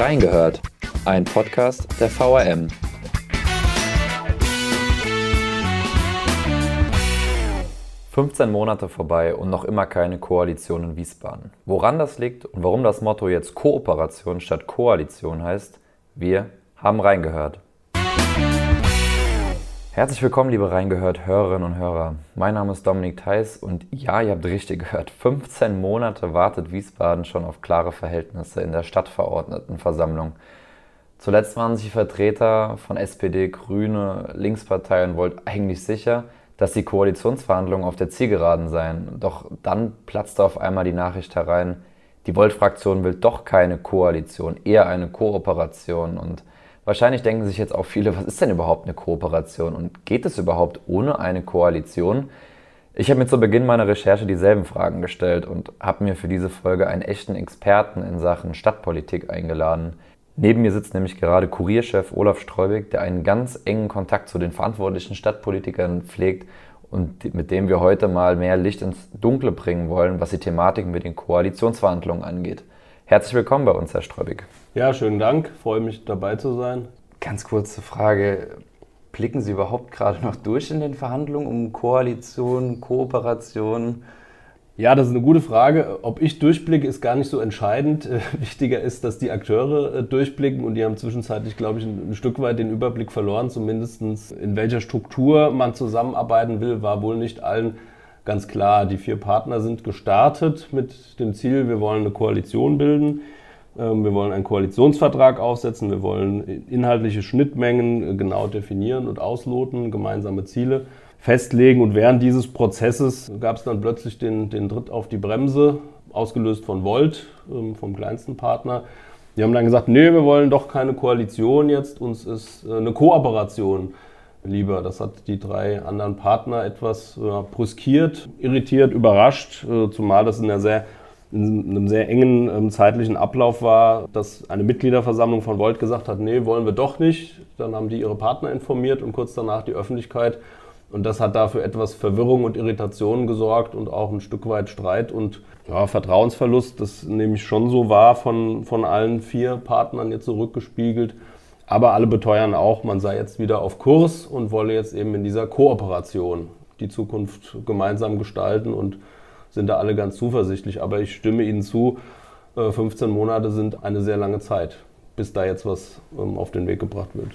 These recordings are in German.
Reingehört, ein Podcast der VRM. »15 Monate vorbei und noch immer keine Koalition in Wiesbaden. Woran das liegt und warum das Motto jetzt Kooperation statt Koalition heißt, wir haben reingehört. Herzlich willkommen, liebe Reingehört Hörerinnen und Hörer. Mein Name ist Dominik Theis und ja, ihr habt richtig gehört. 15 Monate wartet Wiesbaden schon auf klare Verhältnisse in der Stadtverordnetenversammlung. Zuletzt waren sich Vertreter von SPD, Grüne, Linkspartei und Volt eigentlich sicher, dass die Koalitionsverhandlungen auf der Zielgeraden seien. Doch dann platzte auf einmal die Nachricht herein, die Volt-Fraktion will doch keine Koalition, eher eine Kooperation und Wahrscheinlich denken sich jetzt auch viele, was ist denn überhaupt eine Kooperation und geht es überhaupt ohne eine Koalition? Ich habe mir zu Beginn meiner Recherche dieselben Fragen gestellt und habe mir für diese Folge einen echten Experten in Sachen Stadtpolitik eingeladen. Neben mir sitzt nämlich gerade Kurierchef Olaf Streubig, der einen ganz engen Kontakt zu den verantwortlichen Stadtpolitikern pflegt und mit dem wir heute mal mehr Licht ins Dunkle bringen wollen, was die Thematik mit den Koalitionsverhandlungen angeht. Herzlich willkommen bei uns, Herr Streubig. Ja, schönen Dank. Freue mich dabei zu sein. Ganz kurze Frage. Blicken Sie überhaupt gerade noch durch in den Verhandlungen um Koalition, Kooperation? Ja, das ist eine gute Frage. Ob ich durchblicke, ist gar nicht so entscheidend. Wichtiger ist, dass die Akteure äh, durchblicken und die haben zwischenzeitlich, glaube ich, ein, Stück weit den Überblick verloren. Zumindest in welcher Struktur man zusammenarbeiten will, war wohl nicht allen ganz klar. Die vier Partner sind gestartet mit dem Ziel, wir wollen eine Koalition bilden. Ähm, wir wollen einen Koalitionsvertrag aufsetzen, wir wollen inhaltliche Schnittmengen äh, genau definieren und ausloten, gemeinsame Ziele festlegen. Und während dieses Prozesses gab es dann plötzlich den, den Tritt auf die Bremse, ausgelöst von Volt, ähm, vom kleinsten Partner. Die haben dann gesagt, nee, wir wollen doch keine Koalition jetzt, uns ist äh, eine Kooperation lieber. Das hat die drei anderen Partner etwas brüskiert, irritiert, überrascht, äh, zumal das in einer sehr in einem sehr engen ähm, zeitlichen Ablauf war, dass eine Mitgliederversammlung von Volt gesagt hat, nee, wollen wir doch nicht. Dann haben die ihre Partner informiert und kurz danach die Öffentlichkeit. Und das hat dafür etwas Verwirrung und Irritation gesorgt und auch ein Stück weit Streit und ja, Vertrauensverlust, das nämlich schon so war von, von allen vier Partnern jetzt zurückgespiegelt. Aber alle beteuern auch, man sei jetzt wieder auf Kurs und wolle jetzt eben in dieser Kooperation die Zukunft gemeinsam gestalten und sind da alle ganz zuversichtlich. Aber ich stimme Ihnen zu, 15 äh, Monate sind eine sehr lange Zeit, bis da jetzt was ähm, auf den Weg gebracht wird.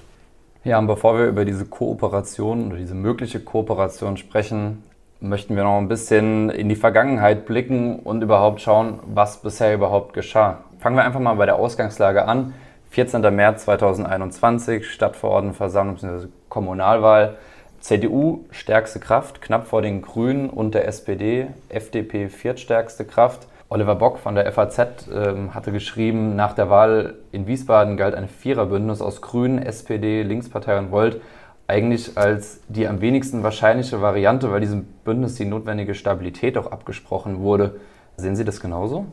Ja, und bevor wir über diese Kooperation oder diese mögliche Kooperation sprechen, möchten wir noch ein bisschen in die Vergangenheit blicken und überhaupt schauen, was bisher überhaupt geschah. Fangen wir einfach mal bei der Ausgangslage an. 14. März 2021, Stadtverordnetenversammlung bzw. Kommunalwahl. CDU stärkste Kraft, knapp vor den Grünen und der SPD, FDP viertstärkste Kraft. Oliver Bock von der FAZ ähm, hatte geschrieben, nach der Wahl in Wiesbaden galt ein Viererbündnis aus Grünen, SPD, Linkspartei und Volt eigentlich als die am wenigsten wahrscheinliche Variante, weil diesem Bündnis die notwendige Stabilität auch abgesprochen wurde. Sehen Sie das genauso?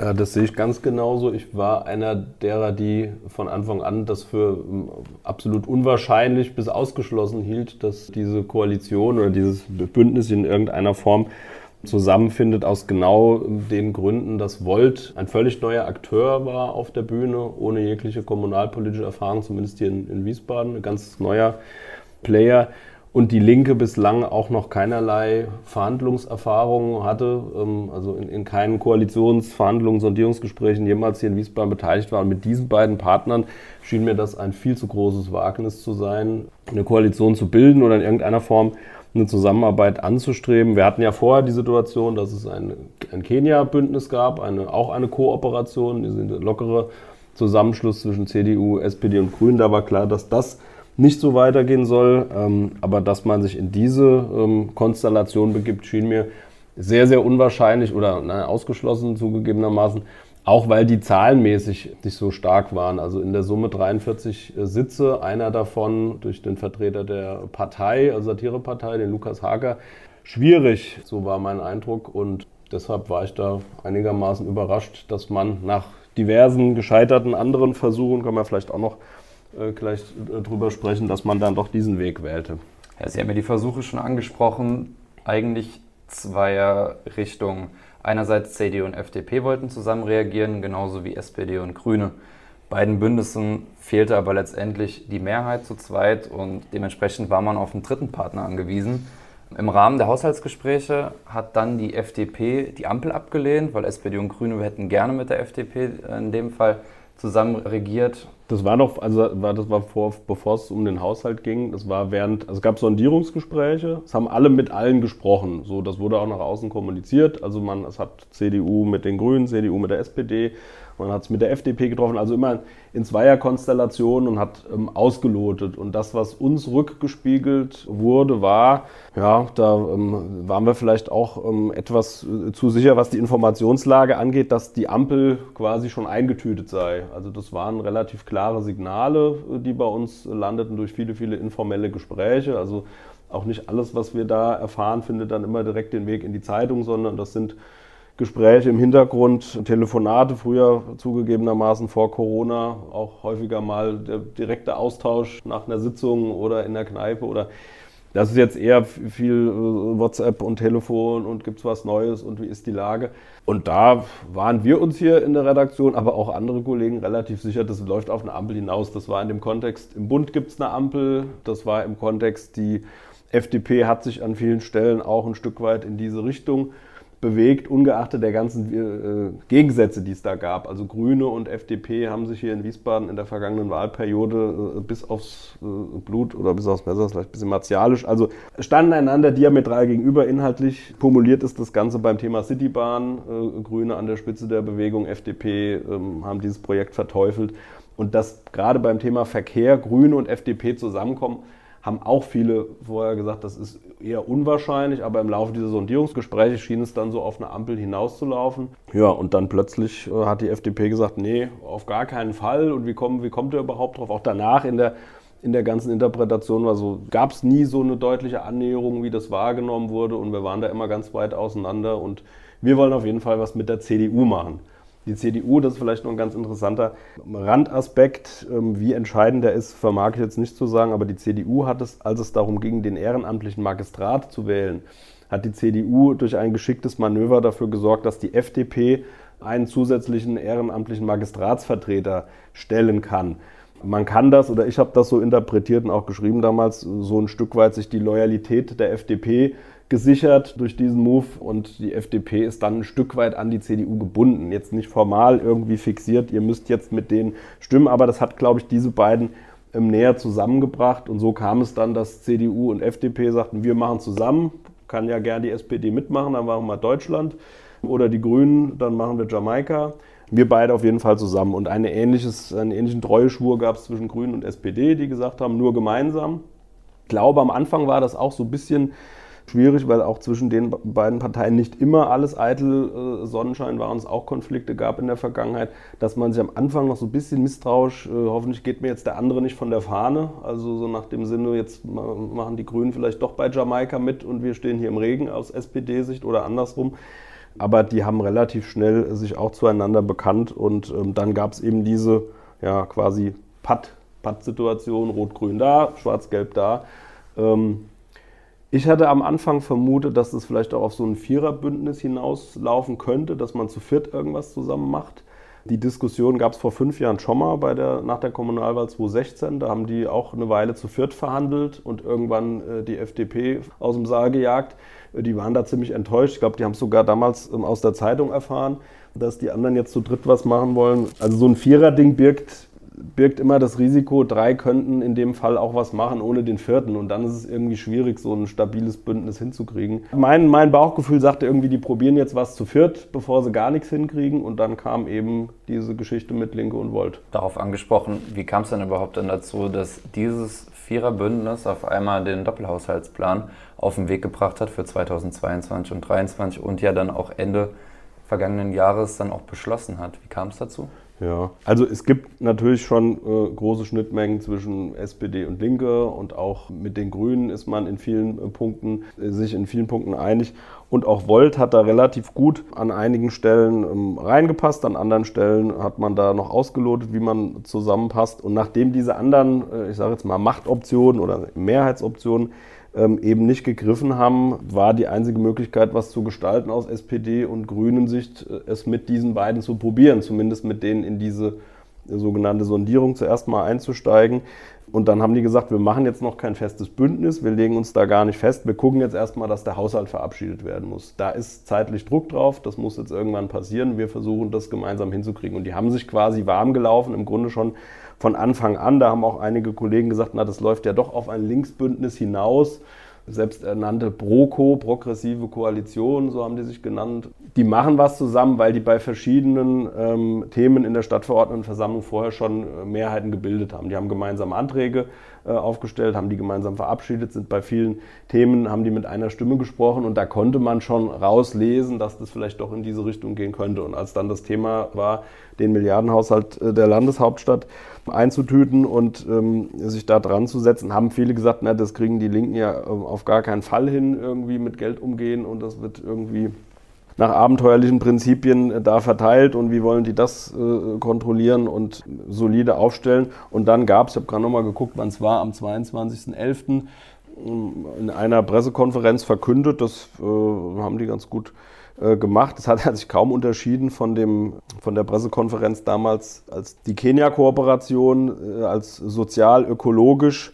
Ja, das sehe ich ganz genauso. Ich war einer derer, die von Anfang an das für ähm, absolut unwahrscheinlich bis ausgeschlossen hielt, dass diese Koalition oder dieses Bündnis in irgendeiner Form zusammenfindet aus genau den Gründen, dass Volt ein völlig neuer Akteur war auf der Bühne, ohne jegliche kommunalpolitische Erfahrung, zumindest hier in, in Wiesbaden, ein ganz neuer Player und die Linke bislang auch noch keinerlei Verhandlungserfahrung hatte, ähm, also in, in keinen Koalitionsverhandlungen, Sondierungsgesprächen jemals hier in Wiesbaden beteiligt war. Und mit diesen beiden Partnern schien mir das ein viel zu großes Wagnis zu sein, eine Koalition zu bilden oder in irgendeiner Form eine Zusammenarbeit anzustreben. Wir hatten ja vorher die Situation, dass es ein, ein Kenia-Bündnis gab, eine, auch eine Kooperation, diese lockere Zusammenschluss zwischen CDU, SPD und Grünen. Da war klar, dass das nicht so weitergehen soll. Ähm, aber dass man sich in diese ähm, Konstellation begibt, schien mir sehr, sehr unwahrscheinlich oder na, ausgeschlossen zugegebenermaßen. Auch weil die zahlenmäßig nicht so stark waren. Also in der Summe 43 äh, Sitze, einer davon durch den Vertreter der Partei, also Satirepartei, den Lukas Hager. Schwierig, so war mein Eindruck. Und deshalb war ich da einigermaßen überrascht, dass man nach diversen gescheiterten anderen Versuchen, kann man vielleicht auch noch äh, gleich äh, drüber sprechen, dass man dann doch diesen Weg wählte. Ja, Sie haben ja die Versuche schon angesprochen, eigentlich zweier Richtungen. Einerseits CDU und FDP wollten zusammen reagieren, genauso wie SPD und Grüne. Beiden Bündnissen fehlte aber letztendlich die Mehrheit zu zweit und dementsprechend war man auf einen dritten Partner angewiesen. Im Rahmen der Haushaltsgespräche hat dann die FDP die Ampel abgelehnt, weil SPD und Grüne hätten gerne mit der FDP in dem Fall zusammen regiert. Das war noch, also war, das war vor, bevor es um den Haushalt ging. Das war während, also es gab Sondierungsgespräche. Es haben alle mit allen gesprochen. So, das wurde auch nach außen kommuniziert. Also man, es hat CDU mit den Grünen, CDU mit der SPD, man hat es mit der FDP getroffen, also immer in Zweierkonstellationen und hat ähm, ausgelotet. Und das, was uns rückgespiegelt wurde, war, ja, da ähm, waren wir vielleicht auch ähm, etwas äh, zu sicher, was die Informationslage angeht, dass die Ampel quasi schon eingetütet sei. Also das waren relativ klare Signale, äh, die bei uns landeten durch viele, viele informelle Gespräche. Also auch nicht alles, was wir da erfahren, findet dann immer direkt den Weg in die Zeitung, sondern das sind Gespräche im Hintergrund, Telefonate, früher zugegebenermaßen vor Corona, auch häufiger mal der direkte Austausch nach einer Sitzung oder in der Kneipe oder das ist jetzt eher viel äh, WhatsApp und Telefon und gibt es was Neues und wie ist die Lage. Und da waren wir uns hier in der Redaktion, aber auch andere Kollegen relativ sicher, das läuft auf eine Ampel hinaus. Das war in dem Kontext, im Bund gibt es eine Ampel, das war im Kontext, die FDP hat sich an vielen Stellen auch ein Stück weit in diese Richtung bewegt, ungeachtet der ganzen äh, Gegensätze, die es da gab. Also Grüne und FDP haben sich hier in Wiesbaden in der vergangenen Wahlperiode äh, bis aufs äh, Blut oder bis aufs Messer, vielleicht ein bisschen martialisch, also standen einander diametral gegenüber. Inhaltlich formuliert ist das Ganze beim Thema Citybahn. Äh, Grüne an der Spitze der Bewegung, FDP ähm, haben dieses Projekt verteufelt. Und dass gerade beim Thema Verkehr Grüne und FDP zusammenkommen, haben auch viele vorher gesagt, das ist eher unwahrscheinlich, aber im Laufe dieser Sondierungsgespräche schien es dann so auf eine Ampel hinauszulaufen. Ja, und dann plötzlich äh, hat die FDP gesagt, nee, auf gar keinen Fall und wie, kommen, wie kommt er überhaupt drauf? Auch danach in der, in der ganzen Interpretation war so, gab es nie so eine deutliche Annäherung, wie das wahrgenommen wurde und wir waren da immer ganz weit auseinander und wir wollen auf jeden Fall was mit der CDU machen. Die CDU, das ist vielleicht noch ein ganz interessanter Randaspekt, ähm, wie entscheidend der ist, vermag ich jetzt nicht zu sagen, aber die CDU hat es, als es darum ging, den ehrenamtlichen Magistrat zu wählen, hat die CDU durch ein geschicktes Manöver dafür gesorgt, dass die FDP einen zusätzlichen ehrenamtlichen Magistratsvertreter stellen kann. Man kann das, oder ich habe das so interpretiert und auch geschrieben damals, so ein Stück weit sich die Loyalität der FDP gesichert durch diesen Move und die FDP ist dann ein Stück weit an die CDU gebunden. Jetzt nicht formal irgendwie fixiert, ihr müsst jetzt mit denen stimmen, aber das hat, glaube ich, diese beiden ähm, näher zusammengebracht und so kam es dann, dass CDU und FDP sagten, wir machen zusammen, kann ja gern die SPD mitmachen, dann machen wir Deutschland oder die Grünen, dann machen wir Jamaika. Wir beide auf jeden Fall zusammen. Und eine ähnliches, einen ähnlichen Treueschwur gab es zwischen Grünen und SPD, die gesagt haben, nur gemeinsam. Ich glaube, am Anfang war das auch so ein bisschen schwierig, weil auch zwischen den beiden Parteien nicht immer alles eitel äh, Sonnenschein war und es auch Konflikte gab in der Vergangenheit, dass man sich am Anfang noch so ein bisschen misstrauisch, äh, hoffentlich geht mir jetzt der andere nicht von der Fahne, also so nach dem Sinne, jetzt machen die Grünen vielleicht doch bei Jamaika mit und wir stehen hier im Regen aus SPD-Sicht oder andersrum. Aber die haben relativ schnell sich auch zueinander bekannt und ähm, dann gab es eben diese ja, quasi Patt-Situation, Rot-Grün da, Schwarz-Gelb da. Ähm, ich hatte am Anfang vermutet, dass es vielleicht auch auf so ein Viererbündnis hinauslaufen könnte, dass man zu viert irgendwas zusammen macht. Die Diskussion gab es vor fünf Jahren schon mal bei der, nach der Kommunalwahl 2016. Da haben die auch eine Weile zu viert verhandelt und irgendwann äh, die FDP aus dem Saal gejagt. Die waren da ziemlich enttäuscht. Ich glaube, die haben es sogar damals ähm, aus der Zeitung erfahren, dass die anderen jetzt zu dritt was machen wollen. Also so ein Vierer-Ding birgt birgt immer das Risiko, drei könnten in dem Fall auch was machen ohne den vierten. Und dann ist es irgendwie schwierig, so ein stabiles Bündnis hinzukriegen. Mein, mein Bauchgefühl sagte irgendwie, die probieren jetzt was zu viert, bevor sie gar nichts hinkriegen. Und dann kam eben diese Geschichte mit Linke und Volt. Darauf angesprochen, wie kam es denn überhaupt dann dazu, dass dieses Viererbündnis auf einmal den Doppelhaushaltsplan auf den Weg gebracht hat für 2022 und 2023 und ja dann auch Ende vergangenen Jahres dann auch beschlossen hat. Wie kam es dazu? Ja, also es gibt natürlich schon äh, große Schnittmengen zwischen SPD und Linke und auch mit den Grünen ist man in vielen äh, Punkten äh, sich in vielen Punkten einig. Und auch Volt hat da relativ gut an einigen Stellen ähm, reingepasst, an anderen Stellen hat man da noch ausgelotet, wie man zusammenpasst. Und nachdem diese anderen, äh, ich sage jetzt mal Machtoptionen oder Mehrheitsoptionen ähm, eben nicht gegriffen haben, war die einzige Möglichkeit, was zu gestalten aus SPD und Grünen Sicht, äh, es mit diesen beiden zu probieren, zumindest mit denen in diese sogenannte Sondierung zuerst mal einzusteigen. Und dann haben die gesagt, wir machen jetzt noch kein festes Bündnis, wir legen uns da gar nicht fest. Wir gucken jetzt erstmal, dass der Haushalt verabschiedet werden muss. Da ist zeitlich Druck drauf, das muss jetzt irgendwann passieren. Wir versuchen das gemeinsam hinzukriegen. Und die haben sich quasi warm gelaufen, im Grunde schon von Anfang an. Da haben auch einige Kollegen gesagt, na, das läuft ja doch auf ein Linksbündnis hinaus selbsternannte GroKo, progressive Koalition, so haben die sich genannt. Die machen was zusammen, weil die bei verschiedenen ähm, Themen in der Stadtverordnetenversammlung vorher schon äh, Mehrheiten gebildet haben. Die haben gemeinsame Anträge aufgestellt, haben die gemeinsam verabschiedet, sind bei vielen Themen, haben die mit einer Stimme gesprochen und da konnte man schon rauslesen, dass das vielleicht doch in diese Richtung gehen könnte. Und als dann das Thema war, den Milliardenhaushalt äh, der Landeshauptstadt einzutüten und ähm, sich da dran zu setzen, haben viele gesagt, na, das kriegen die Linken ja äh, auf gar keinen Fall hin, irgendwie mit Geld umgehen und das wird irgendwie nach abenteuerlichen Prinzipien äh, da verteilt und wie wollen die das äh, kontrollieren und solide aufstellen. Und dann gab es, ich habe gerade nochmal geguckt, wann es war, am 22.11. in einer Pressekonferenz verkündet, das äh, haben die ganz gut äh, gemacht. Das hat sich kaum unterschieden von, dem, von der Pressekonferenz damals, als die Kenia-Kooperation äh, als sozial-ökologisch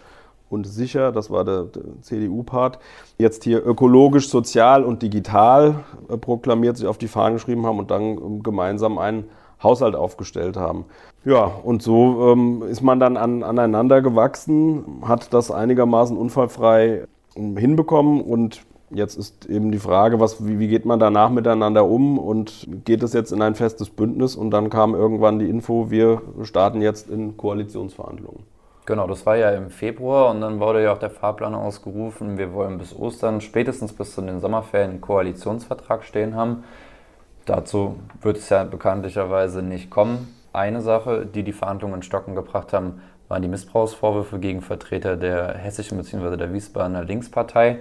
und sicher, das war der, der CDU-Part, jetzt hier ökologisch, sozial und digital äh, proklamiert, sich auf die Fahnen geschrieben haben und dann ähm, gemeinsam einen Haushalt aufgestellt haben. Ja, und so ähm, ist man dann an, aneinander gewachsen, hat das einigermaßen unfallfrei ähm, hinbekommen und Jetzt ist eben die Frage, was, wie, wie, geht man danach miteinander um und geht es jetzt in ein festes Bündnis? Und dann kam irgendwann die Info, wir starten jetzt in Koalitionsverhandlungen. Genau, das war ja im Februar und dann wurde ja auch der Fahrplan ausgerufen. Wir wollen bis Ostern, spätestens bis zu den Sommerferien, einen Koalitionsvertrag stehen haben. Dazu wird es ja bekanntlicherweise nicht kommen. Eine Sache, die die Verhandlungen in Stocken gebracht haben, waren die Missbrauchsvorwürfe gegen Vertreter der hessischen bzw. der Wiesbadener Linkspartei.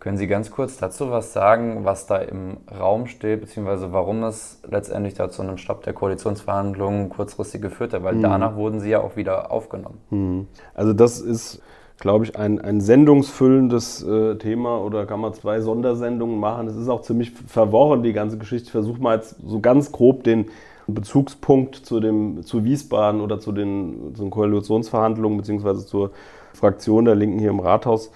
Können Sie ganz kurz dazu was sagen, was da im Raum steht, beziehungsweise warum es letztendlich da zu einem Stopp der Koalitionsverhandlungen kurzfristig geführt hat? Weil mhm. danach wurden Sie ja auch wieder aufgenommen. Mhm. Also das ist, glaube ich, ein, ein sendungsfüllendes äh, Thema oder kann man zwei Sondersendungen machen. Es ist auch ziemlich verworren, die ganze Geschichte. Ich versuche mal jetzt so ganz grob den Bezugspunkt zu, dem, zu Wiesbaden oder zu den, zu den Koalitionsverhandlungen beziehungsweise zur Fraktion der Linken hier im Rathaus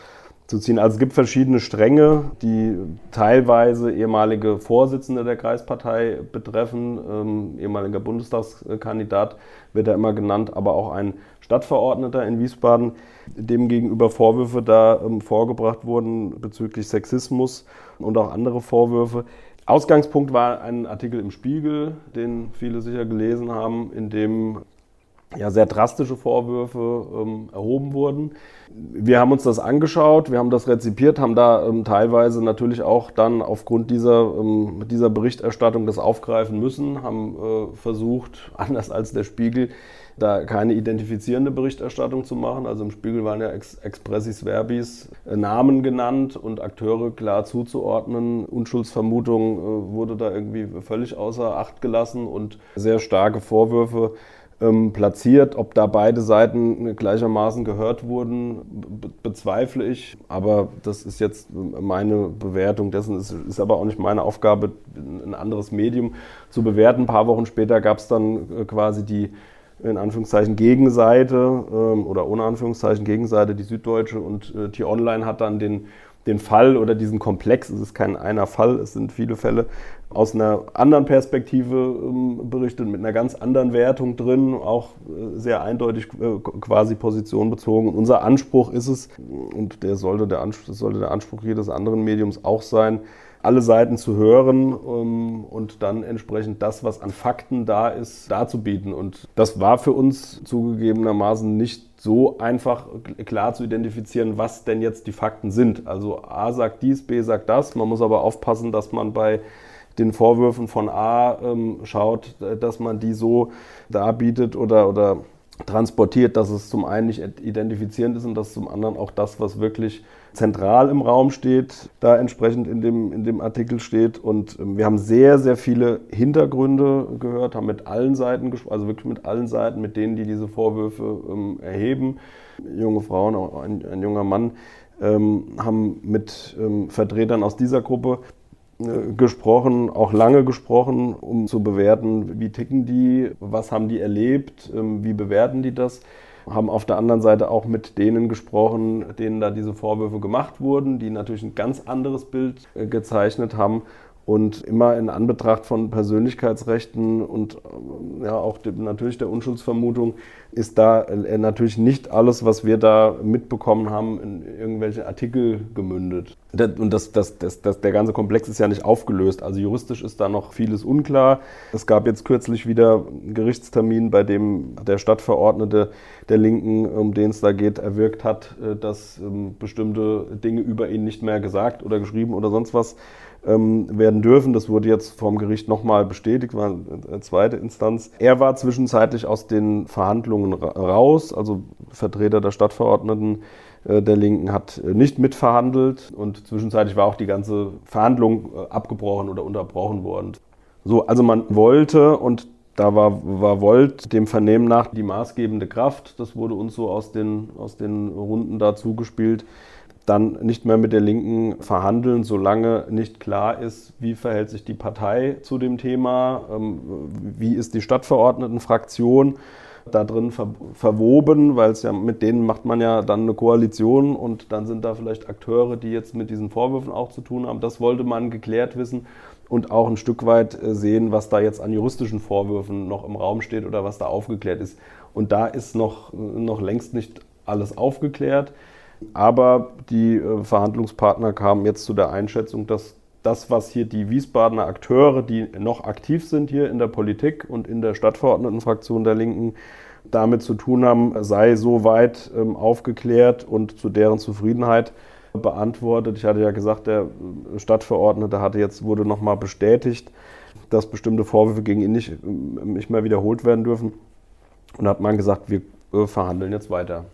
zu ziehen. Also es gibt verschiedene Stränge, die teilweise ehemalige Vorsitzende der Kreispartei betreffen. Ähm, ehemaliger Bundestagskandidat wird er immer genannt, aber auch ein Stadtverordneter in Wiesbaden, dem gegenüber Vorwürfe da ähm, vorgebracht wurden bezüglich Sexismus und auch andere Vorwürfe. Ausgangspunkt war ein Artikel im Spiegel, den viele sicher gelesen haben, in dem ja, sehr drastische Vorwürfe ähm, erhoben wurden. Wir haben uns das angeschaut, wir haben das rezipiert, haben da ähm, teilweise natürlich auch dann aufgrund dieser, ähm, dieser Berichterstattung das aufgreifen müssen, haben äh, versucht, anders als der Spiegel, da keine identifizierende Berichterstattung zu machen. Also im Spiegel waren ja ex expressis verbis äh, Namen genannt und Akteure klar zuzuordnen. Unschuldsvermutung äh, wurde da irgendwie völlig außer Acht gelassen und sehr starke Vorwürfe ähm, platziert. Ob da beide Seiten gleichermaßen gehört wurden, be bezweifle ich. Aber das ist jetzt meine Bewertung dessen. Es ist aber auch nicht meine Aufgabe, ein anderes Medium zu bewerten. Ein paar Wochen später gab es dann äh, quasi die in Anführungszeichen Gegenseite ähm, oder ohne Anführungszeichen Gegenseite, die Süddeutsche und äh, T-Online hat dann den den Fall oder diesen Komplex, es ist kein einer Fall, es sind viele Fälle, aus einer anderen Perspektive ähm, berichtet, mit einer ganz anderen Wertung drin, auch äh, sehr eindeutig äh, quasi positionbezogen. Und unser Anspruch ist es, und der sollte der, Anspruch, sollte der Anspruch jedes anderen Mediums auch sein, alle Seiten zu hören um, und dann entsprechend das, was an Fakten da ist, darzubieten. Und das war für uns zugegebenermaßen nicht so einfach klar zu identifizieren, was denn jetzt die Fakten sind. Also A sagt dies, B sagt das. Man muss aber aufpassen, dass man bei den Vorwürfen von A ähm, schaut, dass man die so darbietet oder, oder transportiert, dass es zum einen nicht identifizierend ist und dass zum anderen auch das, was wirklich zentral im Raum steht, da entsprechend in dem, in dem Artikel steht. Und ähm, wir haben sehr, sehr viele Hintergründe gehört, haben mit allen Seiten gesprochen, also wirklich mit allen Seiten, mit denen, die diese Vorwürfe ähm, erheben. Junge Frauen, ein, ein junger Mann, ähm, haben mit ähm, Vertretern aus dieser Gruppe äh, gesprochen, auch lange gesprochen, um zu bewerten, wie ticken die, was haben die erlebt, ähm, wie bewerten die das. Haben auf der anderen Seite auch mit denen gesprochen, denen da diese Vorwürfe gemacht wurden, die natürlich ein ganz anderes Bild äh, gezeichnet haben und immer in Anbetracht von Persönlichkeitsrechten und äh, ja auch natürlich der Unschuldsvermutung ist da äh, natürlich nicht alles, was wir da mitbekommen haben, in irgendwelche Artikel gemündet. Und das, das, das, das, der ganze Komplex ist ja nicht aufgelöst. Also juristisch ist da noch vieles unklar. Es gab jetzt kürzlich wieder einen Gerichtstermin, bei dem der Stadtverordnete der Linken, um den es da geht, erwirkt hat, äh, dass ähm, bestimmte Dinge über ihn nicht mehr gesagt oder geschrieben oder sonst was ähm, werden dürfen. Das wurde jetzt vom Gericht nochmal bestätigt, war eine zweite Instanz. Er war zwischenzeitlich aus den Verhandlungen raus, also Vertreter der Stadtverordneten äh, der Linken hat äh, nicht mitverhandelt und zwischenzeitlich war auch die ganze Verhandlung äh, abgebrochen oder unterbrochen worden. So, also man wollte und da war, war Volt dem Vernehmen nach die maßgebende Kraft. Das wurde uns so aus den, aus den Runden da zugespielt dann nicht mehr mit der Linken verhandeln, solange nicht klar ist, wie verhält sich die Partei zu dem Thema, ähm, wie ist die Stadtverordnetenfraktion da drin verwoben, weil es ja mit denen macht man ja dann eine Koalition und dann sind da vielleicht Akteure, die jetzt mit diesen Vorwürfen auch zu tun haben. Das wollte man geklärt wissen und auch ein Stück weit äh, sehen, was da jetzt an juristischen Vorwürfen noch im Raum steht oder was da aufgeklärt ist. Und da ist noch, noch längst nicht alles aufgeklärt. Aber die äh, Verhandlungspartner kamen jetzt zu der Einschätzung, dass das, was hier die Wiesbadener Akteure, die noch aktiv sind hier in der Politik und in der Stadtverordnetenfraktion der Linken, damit zu tun haben, sei so weit ähm, aufgeklärt und zu deren Zufriedenheit beantwortet. Ich hatte ja gesagt, der äh, Stadtverordnete hatte jetzt, wurde nochmal bestätigt, dass bestimmte Vorwürfe gegen ihn nicht, ähm, nicht mehr wiederholt werden dürfen. Und hat man gesagt, wir äh, verhandeln jetzt weiter.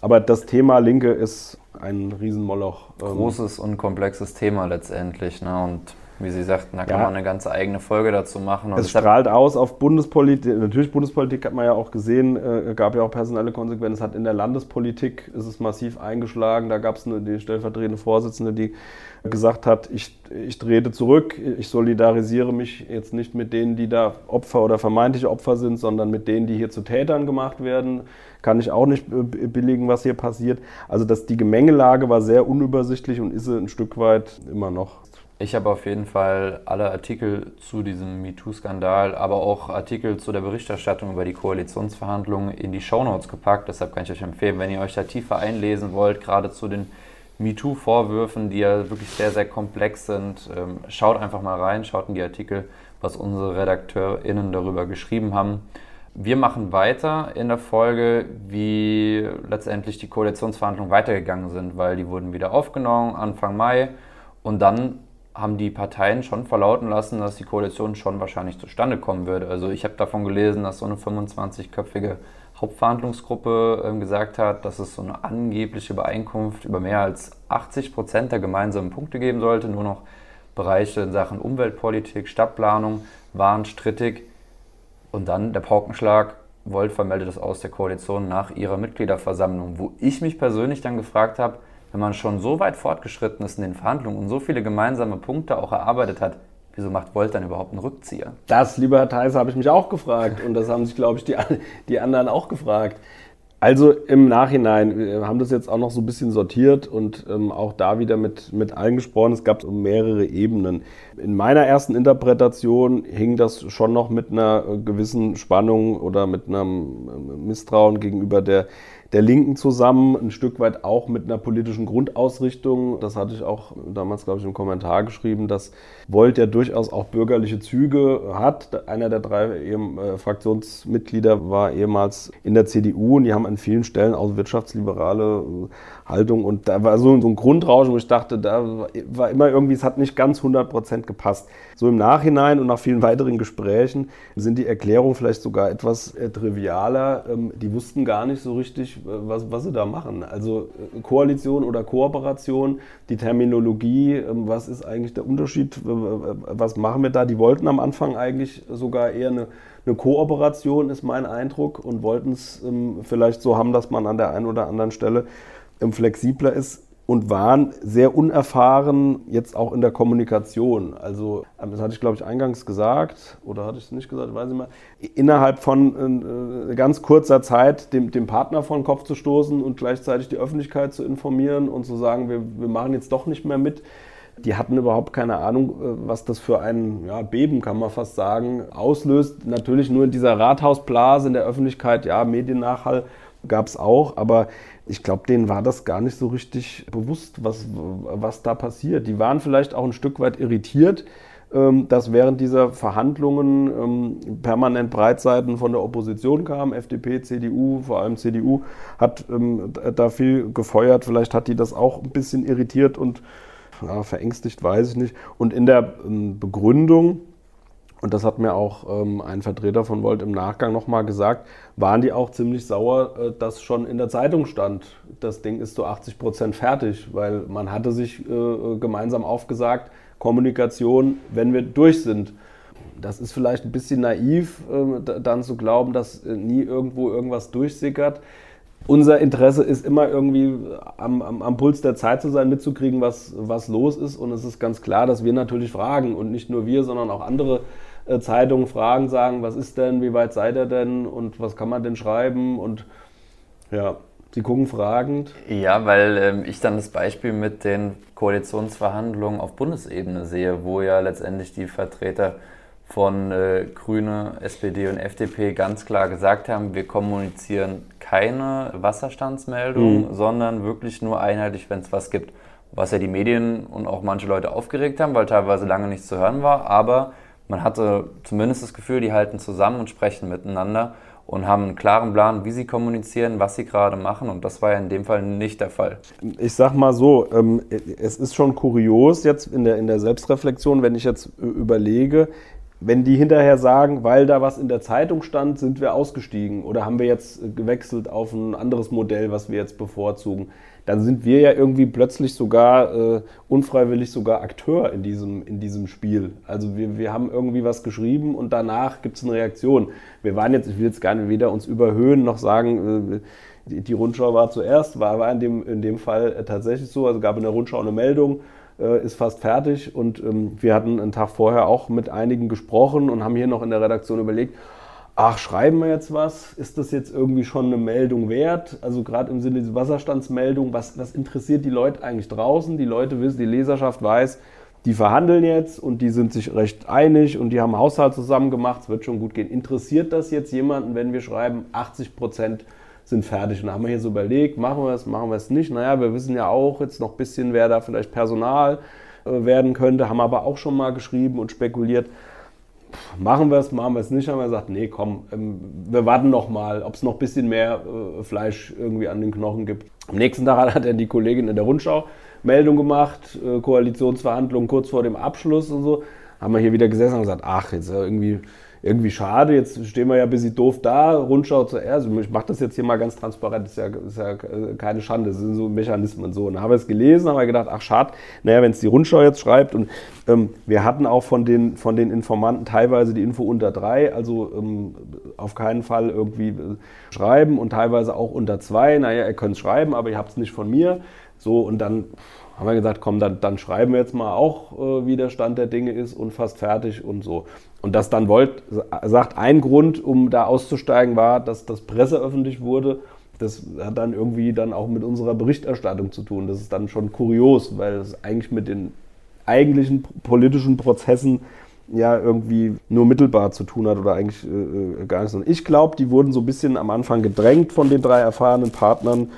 Aber das Thema Linke ist ein Riesenmoloch. Ähm, Großes und komplexes Thema letztendlich. Ne? Und wie Sie sagten, da kann ja. man eine ganze eigene Folge dazu machen. Und es strahlt aus auf Bundespolitik. Natürlich, Bundespolitik hat man ja auch gesehen, äh, gab ja auch personelle Konsequenzen. Hat in der Landespolitik ist es massiv eingeschlagen. Da gab es eine die stellvertretende Vorsitzende, die gesagt hat, ich, ich trete zurück, ich solidarisiere mich jetzt nicht mit denen, die da Opfer oder vermeintliche Opfer sind, sondern mit denen, die hier zu Tätern gemacht werden. Kann ich auch nicht billigen, was hier passiert. Also dass die Gemengelage war sehr unübersichtlich und ist ein Stück weit immer noch. Ich habe auf jeden Fall alle Artikel zu diesem MeToo-Skandal, aber auch Artikel zu der Berichterstattung über die Koalitionsverhandlungen in die Shownotes gepackt. Deshalb kann ich euch empfehlen, wenn ihr euch da tiefer einlesen wollt, gerade zu den MeToo-Vorwürfen, die ja wirklich sehr, sehr komplex sind, ähm, schaut einfach mal rein, schaut in die Artikel, was unsere RedakteurInnen darüber geschrieben haben. Wir machen weiter in der Folge, wie letztendlich die Koalitionsverhandlungen weitergegangen sind, weil die wurden wieder aufgenommen Anfang Mai und dann haben die Parteien schon verlauten lassen, dass die Koalition schon wahrscheinlich zustande kommen würde. Also ich habe davon gelesen, dass so eine 25-köpfige Hauptverhandlungsgruppe äh, gesagt hat, dass es so eine angebliche Übereinkunft über mehr als 80 Prozent der gemeinsamen Punkte geben sollte. Nur noch Bereiche in Sachen Umweltpolitik, Stadtplanung waren strittig. Und dann der Paukenschlag, Volt vermeldet es aus der Koalition nach ihrer Mitgliederversammlung, wo ich mich persönlich dann gefragt habe, wenn man schon so weit fortgeschritten ist in den Verhandlungen und so viele gemeinsame Punkte auch erarbeitet hat, wieso macht Volt dann überhaupt einen Rückzieher? Das, lieber Herr Theis, habe ich mich auch gefragt und das haben sich, glaube ich, die, die anderen auch gefragt. Also im Nachhinein, wir haben das jetzt auch noch so ein bisschen sortiert und ähm, auch da wieder mit, mit allen gesprochen. Es gab mehrere Ebenen. In meiner ersten Interpretation hing das schon noch mit einer gewissen Spannung oder mit einem ähm, Misstrauen gegenüber der der Linken zusammen, ein Stück weit auch mit einer politischen Grundausrichtung. Das hatte ich auch damals, glaube ich, im Kommentar geschrieben, dass Volt ja durchaus auch bürgerliche Züge hat. Einer der drei äh, Fraktionsmitglieder war ehemals in der CDU und die haben an vielen Stellen auch wirtschaftsliberale äh, Haltung. Und da war so, so ein Grundrauschen, wo ich dachte, da war immer irgendwie, es hat nicht ganz 100 Prozent gepasst. So im Nachhinein und nach vielen weiteren Gesprächen sind die Erklärungen vielleicht sogar etwas äh, trivialer. Ähm, die wussten gar nicht so richtig, äh, was, was sie da machen. Also äh, Koalition oder Kooperation, die Terminologie, ähm, was ist eigentlich der Unterschied, was machen wir da? Die wollten am Anfang eigentlich sogar eher eine eine Kooperation, ist mein Eindruck, und wollten es ähm, vielleicht so haben, dass man an der einen oder anderen Stelle flexibler ist. und waren sehr unerfahren jetzt auch in der Kommunikation. Also, das hatte ich glaube ich eingangs gesagt oder hatte ich es nicht gesagt, weiß ich mal. Innerhalb von äh, ganz kurzer Zeit dem, dem Partner vor den Kopf zu stoßen und gleichzeitig die Öffentlichkeit zu informieren und zu sagen, wir, wir machen jetzt doch nicht mehr mit. Die hatten überhaupt keine Ahnung, äh, was das für ein ja, Beben, kann man fast sagen, auslöst. Natürlich nur in dieser Rathausblase in der Öffentlichkeit, ja, Mediennachhall gab es auch, aber ich glaube, denen war das gar nicht so richtig bewusst, was, was da passiert. Die waren vielleicht auch ein Stück weit irritiert, ähm, dass während dieser Verhandlungen ähm, permanent Breitseiten von der Opposition kamen, FDP, CDU, vor allem CDU, hat ähm, da viel gefeuert. Vielleicht hat die das auch ein bisschen irritiert und ja, verängstigt, weiß ich nicht. Und in der Begründung und das hat mir auch ähm, ein Vertreter von Volt im Nachgang nochmal gesagt, waren die auch ziemlich sauer, äh, dass schon in der Zeitung stand, das Ding ist zu 80 Prozent fertig, weil man hatte sich äh, gemeinsam aufgesagt, Kommunikation, wenn wir durch sind. Das ist vielleicht ein bisschen naiv, äh, dann zu glauben, dass äh, nie irgendwo irgendwas durchsickert. Unser Interesse ist immer irgendwie am, am, am, Puls der Zeit zu sein, mitzukriegen, was, was los ist. Und es ist ganz klar, dass wir natürlich fragen und nicht nur wir, sondern auch andere äh, Zeitungen fragen, sagen, was ist denn, wie weit seid ihr denn und was kann man denn schreiben und ja, Sie gucken fragend. Ja, weil ähm, ich dann das Beispiel mit den Koalitionsverhandlungen auf Bundesebene sehe, wo ja letztendlich die Vertreter von äh, Grüne, SPD und FDP ganz klar gesagt haben, wir kommunizieren keine Wasserstandsmeldung, mhm. sondern wirklich nur einheitlich, wenn es was gibt. Was ja die Medien und auch manche Leute aufgeregt haben, weil teilweise lange nichts zu hören war, aber man hatte zumindest das Gefühl, die halten zusammen und sprechen miteinander und haben einen klaren Plan, wie sie kommunizieren, was sie gerade machen. Und das war ja in dem Fall nicht der Fall. Ich sag mal so, ähm, es ist schon kurios jetzt in der, in der Selbstreflexion, wenn ich jetzt überlege, wenn die hinterher sagen, weil da was in der Zeitung stand, sind wir ausgestiegen oder haben wir jetzt gewechselt auf ein anderes Modell, was wir jetzt bevorzugen dann sind wir ja irgendwie plötzlich sogar äh, unfreiwillig sogar Akteur in diesem, in diesem Spiel. Also wir, wir haben irgendwie was geschrieben und danach gibt es eine Reaktion. Wir waren jetzt, ich will jetzt gar nicht weder uns überhöhen noch sagen, äh, die, die, Rundschau war zuerst, war, war in, dem, in dem Fall äh, tatsächlich so. Also gab in der Rundschau eine Meldung, äh, ist fast fertig und ähm, wir hatten einen Tag vorher auch mit einigen gesprochen und haben hier noch in der Redaktion überlegt, ach, schreiben wir jetzt was? Ist das jetzt irgendwie schon eine Meldung wert? Also gerade im Sinne dieser Wasserstandsmeldung, was, was interessiert die Leute eigentlich draußen? Die Leute wissen, die Leserschaft weiß, die verhandeln jetzt und die sind sich recht einig und die haben Haushalt zusammen gemacht, es wird schon gut gehen. Interessiert das jetzt jemanden, wenn wir schreiben, 80 Prozent sind fertig? Und haben wir hier so überlegt, machen wir es, machen wir es nicht? Naja, wir wissen ja auch jetzt noch ein bisschen, wer da vielleicht Personal äh, werden könnte, haben aber auch schon mal geschrieben und spekuliert machen wir es, machen wir es nicht, haben wir gesagt, nee, komm, ähm, wir warten noch mal, ob es noch ein bisschen mehr äh, Fleisch irgendwie an den Knochen gibt. Am nächsten Tag hat dann die Kollegin in der Rundschau Meldung gemacht, äh, Koalitionsverhandlungen kurz vor dem Abschluss und so. Haben wir hier wieder gesessen und gesagt, ach, jetzt irgendwie irgendwie schade. Jetzt stehen wir ja ein bisschen doof da, Rundschau zuerst. Ich mache das jetzt hier mal ganz transparent, das ist ja, ist ja keine Schande, das sind so Mechanismen so. Und dann haben wir es gelesen, haben wir gedacht, ach schade, naja, wenn es die Rundschau jetzt schreibt. Und ähm, wir hatten auch von den, von den Informanten teilweise die Info unter drei, also ähm, auf keinen Fall irgendwie äh, schreiben und teilweise auch unter zwei. Naja, ihr könnt es schreiben, aber ihr habt es nicht von mir. So, und dann haben wir gesagt, komm, dann, dann schreiben wir jetzt mal auch, äh, wie der Stand der Dinge ist und fast fertig und so. Und das dann wollt, sagt, ein Grund, um da auszusteigen, war, dass das Presse öffentlich wurde. Das hat dann irgendwie dann auch mit unserer Berichterstattung zu tun. Das ist dann schon kurios, weil es eigentlich mit den eigentlichen politischen Prozessen ja irgendwie nur mittelbar zu tun hat oder eigentlich äh, äh gar nichts. Und ich glaube, die wurden so ein bisschen am Anfang gedrängt von den drei erfahrenen Partnern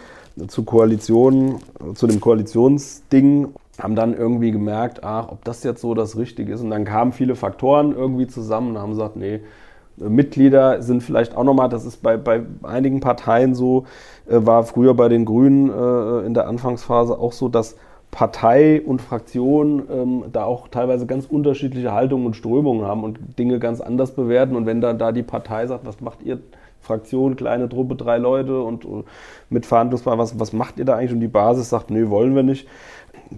zu Koalitionen, zu dem Koalitionsding, haben dann irgendwie gemerkt, ach, ob das jetzt so das Richtige ist. Und dann kamen viele Faktoren irgendwie zusammen und haben gesagt, nee, Mitglieder sind vielleicht auch nochmal, das ist bei, bei einigen Parteien so, äh, war früher bei den Grünen äh, in der Anfangsphase auch so, dass Partei und Fraktion ähm, da auch teilweise ganz unterschiedliche Haltungen und Strömungen haben und Dinge ganz anders bewerten. Und wenn dann da die Partei sagt, was macht ihr Fraktion, kleine Truppe, drei Leute und äh, mit Verhandlungsbar, was, was macht ihr da eigentlich? Und die Basis sagt, nö, wollen wir nicht.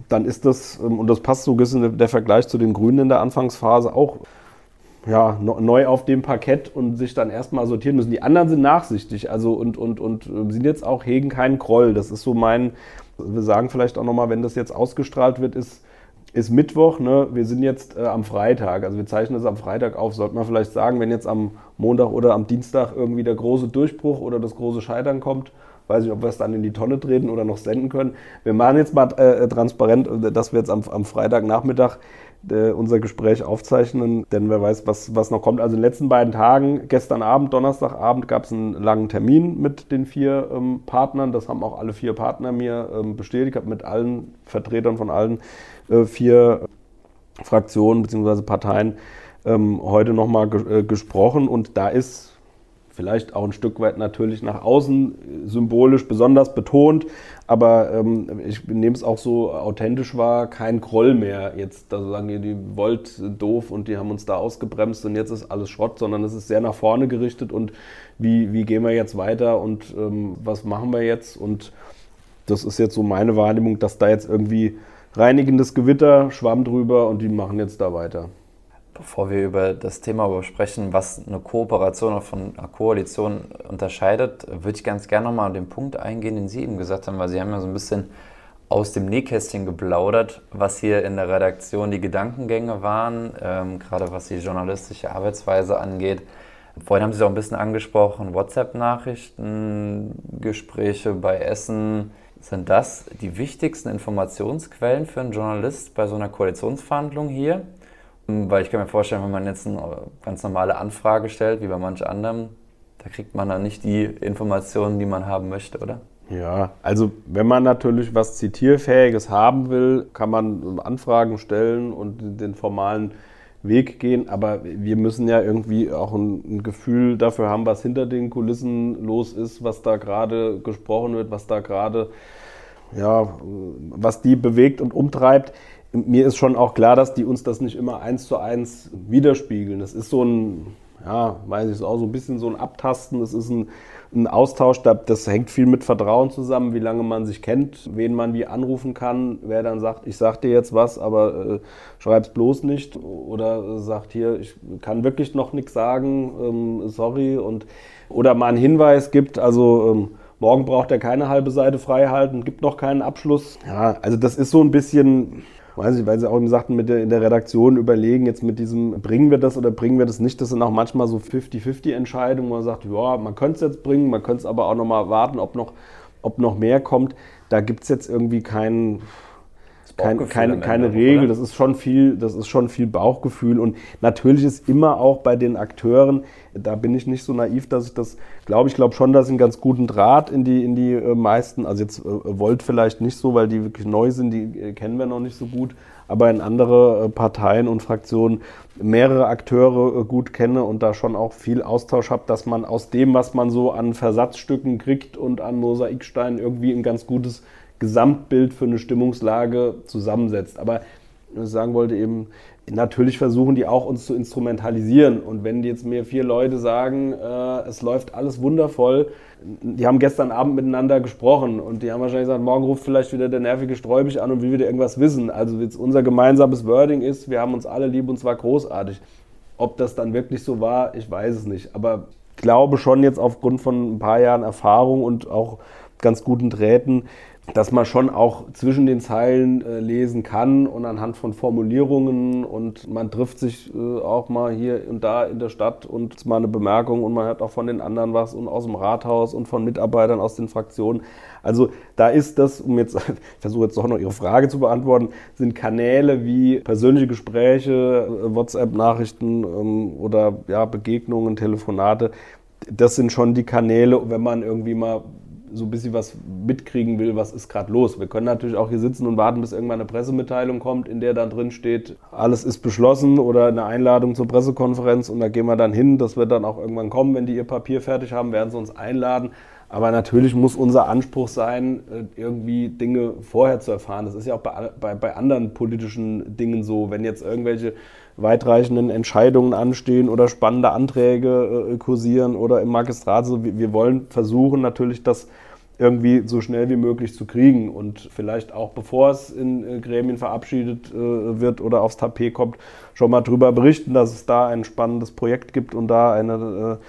Dann ist das, ähm, und das passt so ein bisschen der Vergleich zu den Grünen in der Anfangsphase auch ja, neu auf dem Parkett und sich dann erstmal sortieren müssen. Die anderen sind nachsichtig also und, und, und äh, sind jetzt auch hegen keinen Groll. Das ist so mein, wir sagen vielleicht auch nochmal, wenn das jetzt ausgestrahlt wird, ist, ist Mittwoch, ne? wir sind jetzt äh, am Freitag, also wir zeichnen das am Freitag auf, sollte man vielleicht sagen, wenn jetzt am Montag oder am Dienstag irgendwie der große Durchbruch oder das große Scheitern kommt, weiß nicht, ob wir es dann in die Tonne treten oder noch senden können. Wir machen jetzt mal äh, transparent, äh, dass wir jetzt am, am Freitagnachmittag äh, unser Gespräch aufzeichnen, denn wer weiß, was, was noch kommt. Also in den letzten beiden Tagen, gestern Abend, Donnerstagabend, gab es einen langen Termin mit den vier ähm, Partnern. Das haben auch alle vier Partner mir ähm, bestätigt. Ich habe mit allen Vertretern von allen äh, vier Fraktionen bzw. Parteien ähm, heute nochmal ge äh, gesprochen und da ist vielleicht auch ein Stück weit natürlich nach außen symbolisch besonders betont, aber ähm, ich nehme es auch so authentisch wahr, kein Groll mehr jetzt, da sagen die, die wollt doof und die haben uns da ausgebremst und jetzt ist alles Schrott, sondern es ist sehr nach vorne gerichtet und wie, wie gehen wir jetzt weiter und ähm, was machen wir jetzt und das ist jetzt so meine Wahrnehmung, dass da jetzt irgendwie reinigendes Gewitter, Schwamm drüber und die machen jetzt da weiter. Bevor wir über das Thema sprechen, was eine Kooperation von einer Koalition unterscheidet, würde ich ganz gerne nochmal an den Punkt eingehen, den Sie eben gesagt haben, weil Sie haben ja so ein bisschen aus dem Nähkästchen geplaudert, was hier in der Redaktion die Gedankengänge waren, ähm, gerade was die journalistische Arbeitsweise angeht. Vorhin haben Sie es auch ein bisschen angesprochen, WhatsApp-Nachrichten, Gespräche bei Essen. Sind das die wichtigsten Informationsquellen für einen Journalist bei so einer Koalitionsverhandlung hier? Weil ich kann mir vorstellen, wenn man jetzt eine ganz normale Anfrage stellt, wie bei manch anderem, da kriegt man dann nicht die Informationen, die man haben möchte, oder? Ja, also wenn man natürlich was Zitierfähiges haben will, kann man Anfragen stellen und den formalen Weg gehen. Aber wir müssen ja irgendwie auch ein, ein, Gefühl dafür haben, was hinter den Kulissen los ist, was da gerade gesprochen wird, was da gerade, ja, was die bewegt und umtreibt mir ist schon auch klar, dass die uns das nicht immer eins zu eins widerspiegeln. Das ist so ein, ja, weiß ich, auch so ein bisschen so ein Abtasten. Das ist ein, ein Austausch, das hängt viel mit Vertrauen zusammen, wie lange man sich kennt, wen man wie anrufen kann, wer dann sagt, ich sag dir jetzt was, aber äh, schreib's bloß nicht. Oder sagt hier, ich kann wirklich noch nichts sagen, ähm, sorry. Und, oder mal einen Hinweis gibt, also ähm, morgen braucht er keine halbe Seite frei halten, gibt noch keinen Abschluss. Ja, also das ist so ein bisschen weiß ich, weil sie auch eben sagten, mit der, in der Redaktion überlegen, jetzt mit diesem, bringen wir das oder bringen wir das nicht, das sind auch manchmal so 50-50 Entscheidungen, wo man sagt, ja, man könnte es jetzt bringen, man könnte es aber auch nochmal warten, ob noch, ob noch mehr kommt. Da gibt es jetzt irgendwie keinen kein, keine, keine Ende, Regel, das ist, schon viel, das ist schon viel Bauchgefühl. Und natürlich ist immer auch bei den Akteuren, da bin ich nicht so naiv, dass ich das glaube. Ich glaube schon, dass sie einen ganz guten Draht in die, in die äh, meisten, also jetzt äh, Volt vielleicht nicht so, weil die wirklich neu sind, die äh, kennen wir noch nicht so gut, aber in andere äh, Parteien und Fraktionen mehrere Akteure gut kenne und da schon auch viel Austausch habe, dass man aus dem, was man so an Versatzstücken kriegt und an Mosaiksteinen irgendwie ein ganz gutes Gesamtbild für eine Stimmungslage zusammensetzt. Aber was ich sagen wollte eben, natürlich versuchen die auch uns zu instrumentalisieren. Und wenn jetzt mir vier Leute sagen, äh, es läuft alles wundervoll, die haben gestern Abend miteinander gesprochen und die haben wahrscheinlich gesagt, morgen ruft vielleicht wieder der nervige Sträubig an und will wieder irgendwas wissen. Also jetzt unser gemeinsames Wording ist, wir haben uns alle lieb und zwar großartig. Ob das dann wirklich so war, ich weiß es nicht. Aber ich glaube schon jetzt aufgrund von ein paar Jahren Erfahrung und auch ganz guten Drähten, dass man schon auch zwischen den Zeilen äh, lesen kann und anhand von Formulierungen und man trifft sich äh, auch mal hier und da in der Stadt und ist mal eine Bemerkung und man hört auch von den anderen was und aus dem Rathaus und von Mitarbeitern aus den Fraktionen. Also da ist das, um jetzt, ich versuche jetzt doch noch Ihre Frage zu beantworten, sind Kanäle wie persönliche Gespräche, äh, WhatsApp-Nachrichten ähm, oder ja, Begegnungen, Telefonate, das sind schon die Kanäle, wenn man irgendwie mal so ein bisschen was mitkriegen will, was ist gerade los. Wir können natürlich auch hier sitzen und warten, bis irgendwann eine Pressemitteilung kommt, in der dann drin steht, alles ist beschlossen oder eine Einladung zur Pressekonferenz und da gehen wir dann hin. Das wird dann auch irgendwann kommen, wenn die ihr Papier fertig haben, werden sie uns einladen. Aber natürlich muss unser Anspruch sein, äh, irgendwie Dinge vorher zu erfahren. Das ist ja auch bei, bei, bei anderen politischen Dingen so. Wenn jetzt irgendwelche weitreichenden Entscheidungen anstehen oder spannende Anträge äh, kursieren oder im Magistrat. Also wir, wir wollen versuchen natürlich, das irgendwie so schnell wie möglich zu kriegen. Und vielleicht auch bevor es in äh, Gremien verabschiedet äh, wird oder aufs Tapet kommt, schon mal darüber berichten, dass es da ein spannendes Projekt gibt und da eine äh,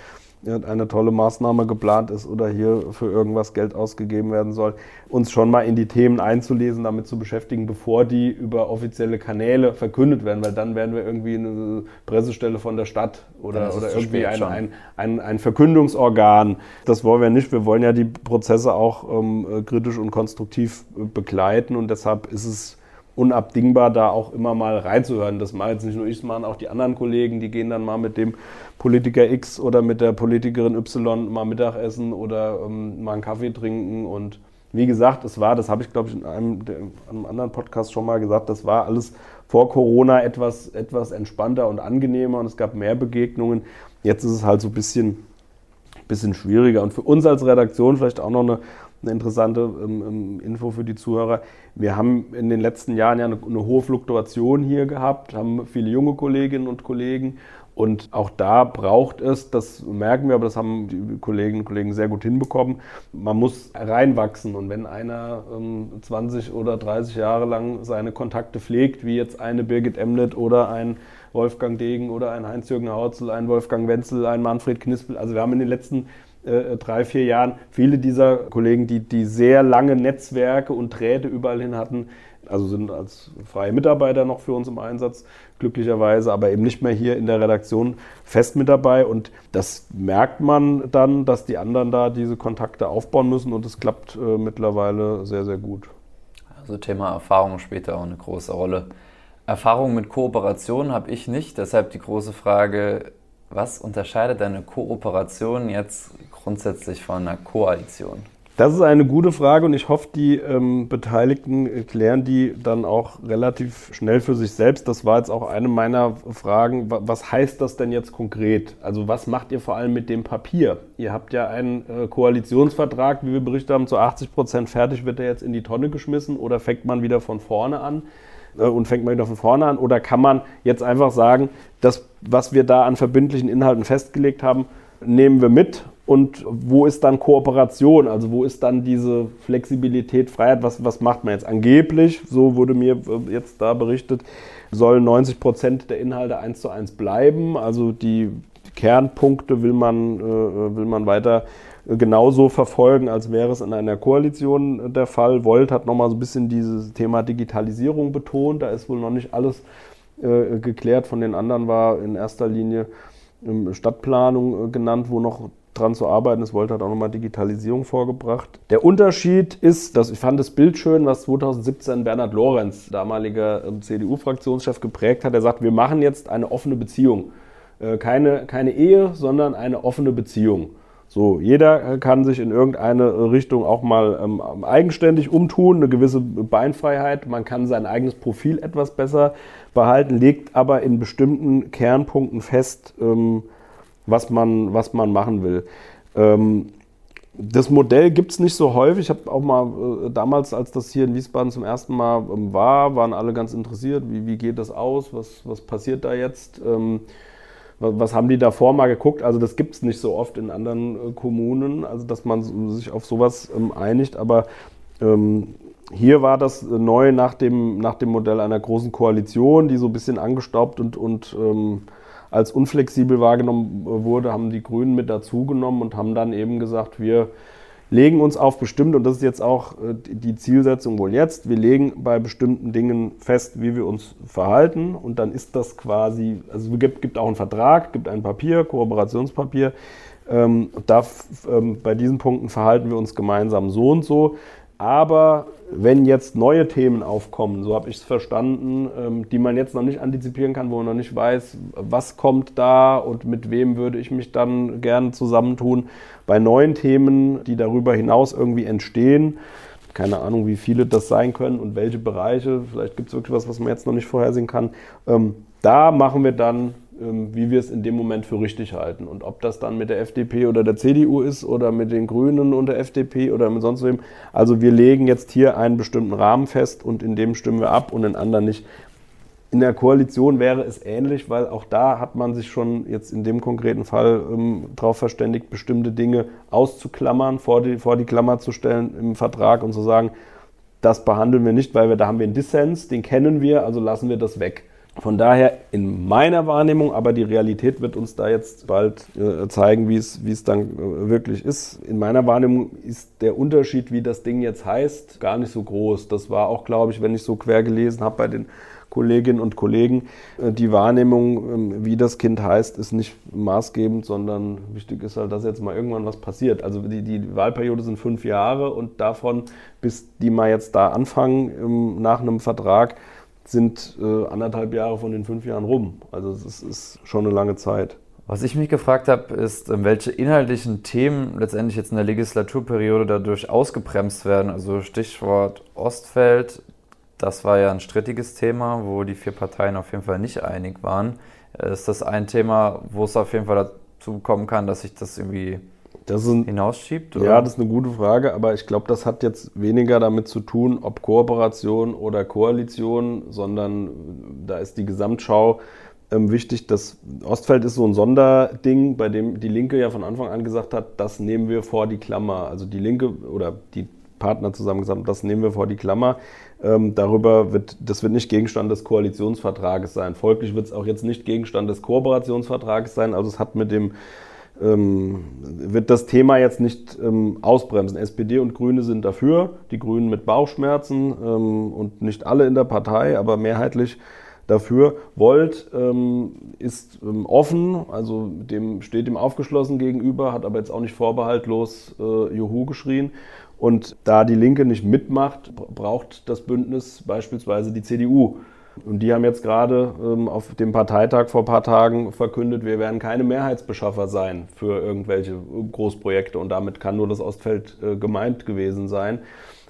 eine tolle Maßnahme geplant ist oder hier für irgendwas Geld ausgegeben werden soll, uns schon mal in die Themen einzulesen, damit zu beschäftigen, bevor die über offizielle Kanäle verkündet werden, weil dann werden wir irgendwie eine Pressestelle von der Stadt oder, oder irgendwie ein, ein, ein, ein, Verkündungsorgan. Das wollen wir nicht. Wir wollen ja die Prozesse auch ähm, kritisch und konstruktiv begleiten und deshalb ist es unabdingbar, da auch immer mal reinzuhören. Das mache jetzt nicht nur ich, das machen auch die anderen Kollegen, die gehen dann mal mit dem Politiker X oder mit der Politikerin Y mal Mittagessen oder ähm, mal einen Kaffee trinken. Und wie gesagt, es war, das habe ich glaube ich in einem, einem, anderen Podcast schon mal gesagt, das war alles vor Corona etwas, etwas entspannter und angenehmer und es gab mehr Begegnungen. Jetzt ist es halt so ein bisschen, bisschen schwieriger. Und für uns als Redaktion vielleicht auch noch eine eine interessante ähm, ähm, Info für die Zuhörer. Wir haben in den letzten Jahren ja eine, eine, hohe Fluktuation hier gehabt, haben viele junge Kolleginnen und Kollegen. Und auch da braucht es, das merken wir, aber das haben die Kolleginnen und Kollegen sehr gut hinbekommen, man muss reinwachsen. Und wenn einer ähm, 20 oder 30 Jahre lang seine Kontakte pflegt, wie jetzt eine Birgit Emlet oder ein Wolfgang Degen oder ein Heinz-Jürgen Hautzel, ein Wolfgang Wenzel, ein Manfred Knispel, also wir haben in den letzten äh, drei, vier Jahren viele dieser Kollegen, die, die sehr lange Netzwerke und Drähte überall hin hatten, also sind als freie Mitarbeiter noch für uns im Einsatz, glücklicherweise, aber eben nicht mehr hier in der Redaktion fest mit dabei. Und das merkt man dann, dass die anderen da diese Kontakte aufbauen müssen und es klappt äh, mittlerweile sehr, sehr gut. Also Thema Erfahrung spielt da auch eine große Rolle. Erfahrung mit Kooperation habe ich nicht, deshalb die große Frage, was unterscheidet eine Kooperation jetzt grundsätzlich von einer Koalition? Das ist eine gute Frage und ich hoffe, die ähm, Beteiligten klären die dann auch relativ schnell für sich selbst. Das war jetzt auch eine meiner Fragen. Was heißt das denn jetzt konkret? Also was macht ihr vor allem mit dem Papier? Ihr habt ja einen äh, Koalitionsvertrag, wie wir berichtet haben, zu 80 Prozent fertig. Wird er jetzt in die Tonne geschmissen oder fängt man wieder von vorne an? Äh, und fängt man wieder von vorne an? Oder kann man jetzt einfach sagen, das, was wir da an verbindlichen Inhalten festgelegt haben, nehmen wir mit und wo ist dann Kooperation? Also wo ist dann diese Flexibilität, Freiheit? Was, was macht man jetzt angeblich? So wurde mir äh, jetzt da berichtet, sollen 90 Prozent der Inhalte eins zu eins bleiben. Also die Kernpunkte will man, äh, will man weiter genauso verfolgen, als wäre es in einer Koalition der Fall. Volt hat nochmal so ein bisschen dieses Thema Digitalisierung betont. Da ist wohl noch nicht alles äh, geklärt. Von den anderen war in erster Linie ähm, Stadtplanung äh, genannt, wo noch dran zu arbeiten ist. Volt hat auch nochmal Digitalisierung vorgebracht. Der Unterschied ist, dass ich fand das Bild schön, was 2017 Bernhard Lorenz, damaliger ähm, CDU-Fraktionschef, geprägt hat. Er sagt, wir machen jetzt eine offene Beziehung. Äh, keine, keine Ehe, sondern eine offene Beziehung. So, jeder kann sich in irgendeine Richtung auch mal ähm, eigenständig umtun, eine gewisse Beinfreiheit. Man kann sein eigenes Profil etwas besser behalten, legt aber in bestimmten Kernpunkten fest, ähm, was, man, was man machen will. Ähm, das Modell gibt es nicht so häufig. Ich habe auch mal äh, damals, als das hier in Wiesbaden zum ersten Mal ähm, war, waren alle ganz interessiert, wie, wie geht das aus, was, was passiert da jetzt. Ähm, was haben die davor mal geguckt? Also das gibt es nicht so oft in anderen äh, Kommunen, also dass man sich auf sowas ähm, einigt. Aber ähm, hier war das neu nach dem, nach dem Modell einer großen Koalition, die so ein bisschen angestaubt und, und ähm, als unflexibel wahrgenommen äh, wurde, haben die Grünen mit dazugenommen und haben dann eben gesagt, wir legen uns auf bestimmte, und das ist jetzt auch äh, die Zielsetzung wohl jetzt, wir legen bei bestimmten Dingen fest, wie wir uns verhalten und dann ist das quasi, also es gibt, gibt auch einen Vertrag, gibt ein Papier, Kooperationspapier, ähm, da, ähm, bei diesen Punkten verhalten wir uns gemeinsam so und so. Aber wenn jetzt neue Themen aufkommen, so habe ich es verstanden, ähm, die man jetzt noch nicht antizipieren kann, wo man noch nicht weiß, was kommt da und mit wem würde ich mich dann gerne zusammentun, bei neuen Themen, die darüber hinaus irgendwie entstehen, keine Ahnung, wie viele das sein können und welche Bereiche, vielleicht gibt es wirklich was, was man jetzt noch nicht vorhersehen kann, ähm, da machen wir dann wie wir es in dem Moment für richtig halten. Und ob das dann mit der FDP oder der CDU ist oder mit den Grünen und der FDP oder mit sonst wem. Also wir legen jetzt hier einen bestimmten Rahmen fest und in dem stimmen wir ab und in anderen nicht. In der Koalition wäre es ähnlich, weil auch da hat man sich schon jetzt in dem konkreten Fall ähm, darauf verständigt, bestimmte Dinge auszuklammern, vor die, vor die Klammer zu stellen im Vertrag und zu sagen, das behandeln wir nicht, weil wir da haben wir einen Dissens, den kennen wir, also lassen wir das weg. Von daher in meiner Wahrnehmung, aber die Realität wird uns da jetzt bald äh, zeigen, wie es, dann äh, wirklich ist. In meiner Wahrnehmung ist der Unterschied, wie das Ding jetzt heißt, gar nicht so groß. Das war auch, glaube ich, wenn ich so quer gelesen habe bei den Kolleginnen und Kollegen, äh, die Wahrnehmung, ähm, wie das Kind heißt, ist nicht maßgebend, sondern wichtig ist halt, dass jetzt mal irgendwann was passiert. Also die, die Wahlperiode sind fünf Jahre und davon, bis die mal jetzt da anfangen ähm, nach einem Vertrag, sind äh, anderthalb Jahre von den fünf Jahren rum. Also es ist schon eine lange Zeit. Was ich mich gefragt habe, ist, ähm, welche inhaltlichen Themen letztendlich jetzt in der Legislaturperiode dadurch ausgebremst werden. Also Stichwort Ostfeld, das war ja ein strittiges Thema, wo die vier Parteien auf jeden Fall nicht einig waren. Äh, ist das ein Thema, wo es auf jeden Fall dazu kommen kann, dass sich das irgendwie das ein, hinausschiebt? Oder? Ja, das ist eine gute Frage, aber ich glaube, das hat jetzt weniger damit zu tun, ob Kooperation oder Koalition, sondern da ist die Gesamtschau ähm, wichtig. Das Ostfeld ist so ein Sonderding, bei dem die Linke ja von Anfang an gesagt hat, das nehmen wir vor die Klammer. Also die Linke oder die Partner zusammen gesagt, das nehmen wir vor die Klammer. Ähm, darüber wird, das wird nicht Gegenstand des Koalitionsvertrages sein. Folglich wird es auch jetzt nicht Gegenstand des Kooperationsvertrages sein. Also es hat mit dem ähm, wird das Thema jetzt nicht ähm, ausbremsen. SPD und Grüne sind dafür, die Grünen mit Bauchschmerzen ähm, und nicht alle in der Partei, aber mehrheitlich dafür. Volt ähm, ist ähm, offen, also dem steht ihm aufgeschlossen gegenüber, hat aber jetzt auch nicht vorbehaltlos äh, Juhu geschrien. Und da die Linke nicht mitmacht, braucht das Bündnis beispielsweise die CDU. Und die haben jetzt gerade ähm, auf dem Parteitag vor ein paar Tagen verkündet, wir werden keine Mehrheitsbeschaffer sein für irgendwelche Großprojekte und damit kann nur das Ostfeld äh, gemeint gewesen sein.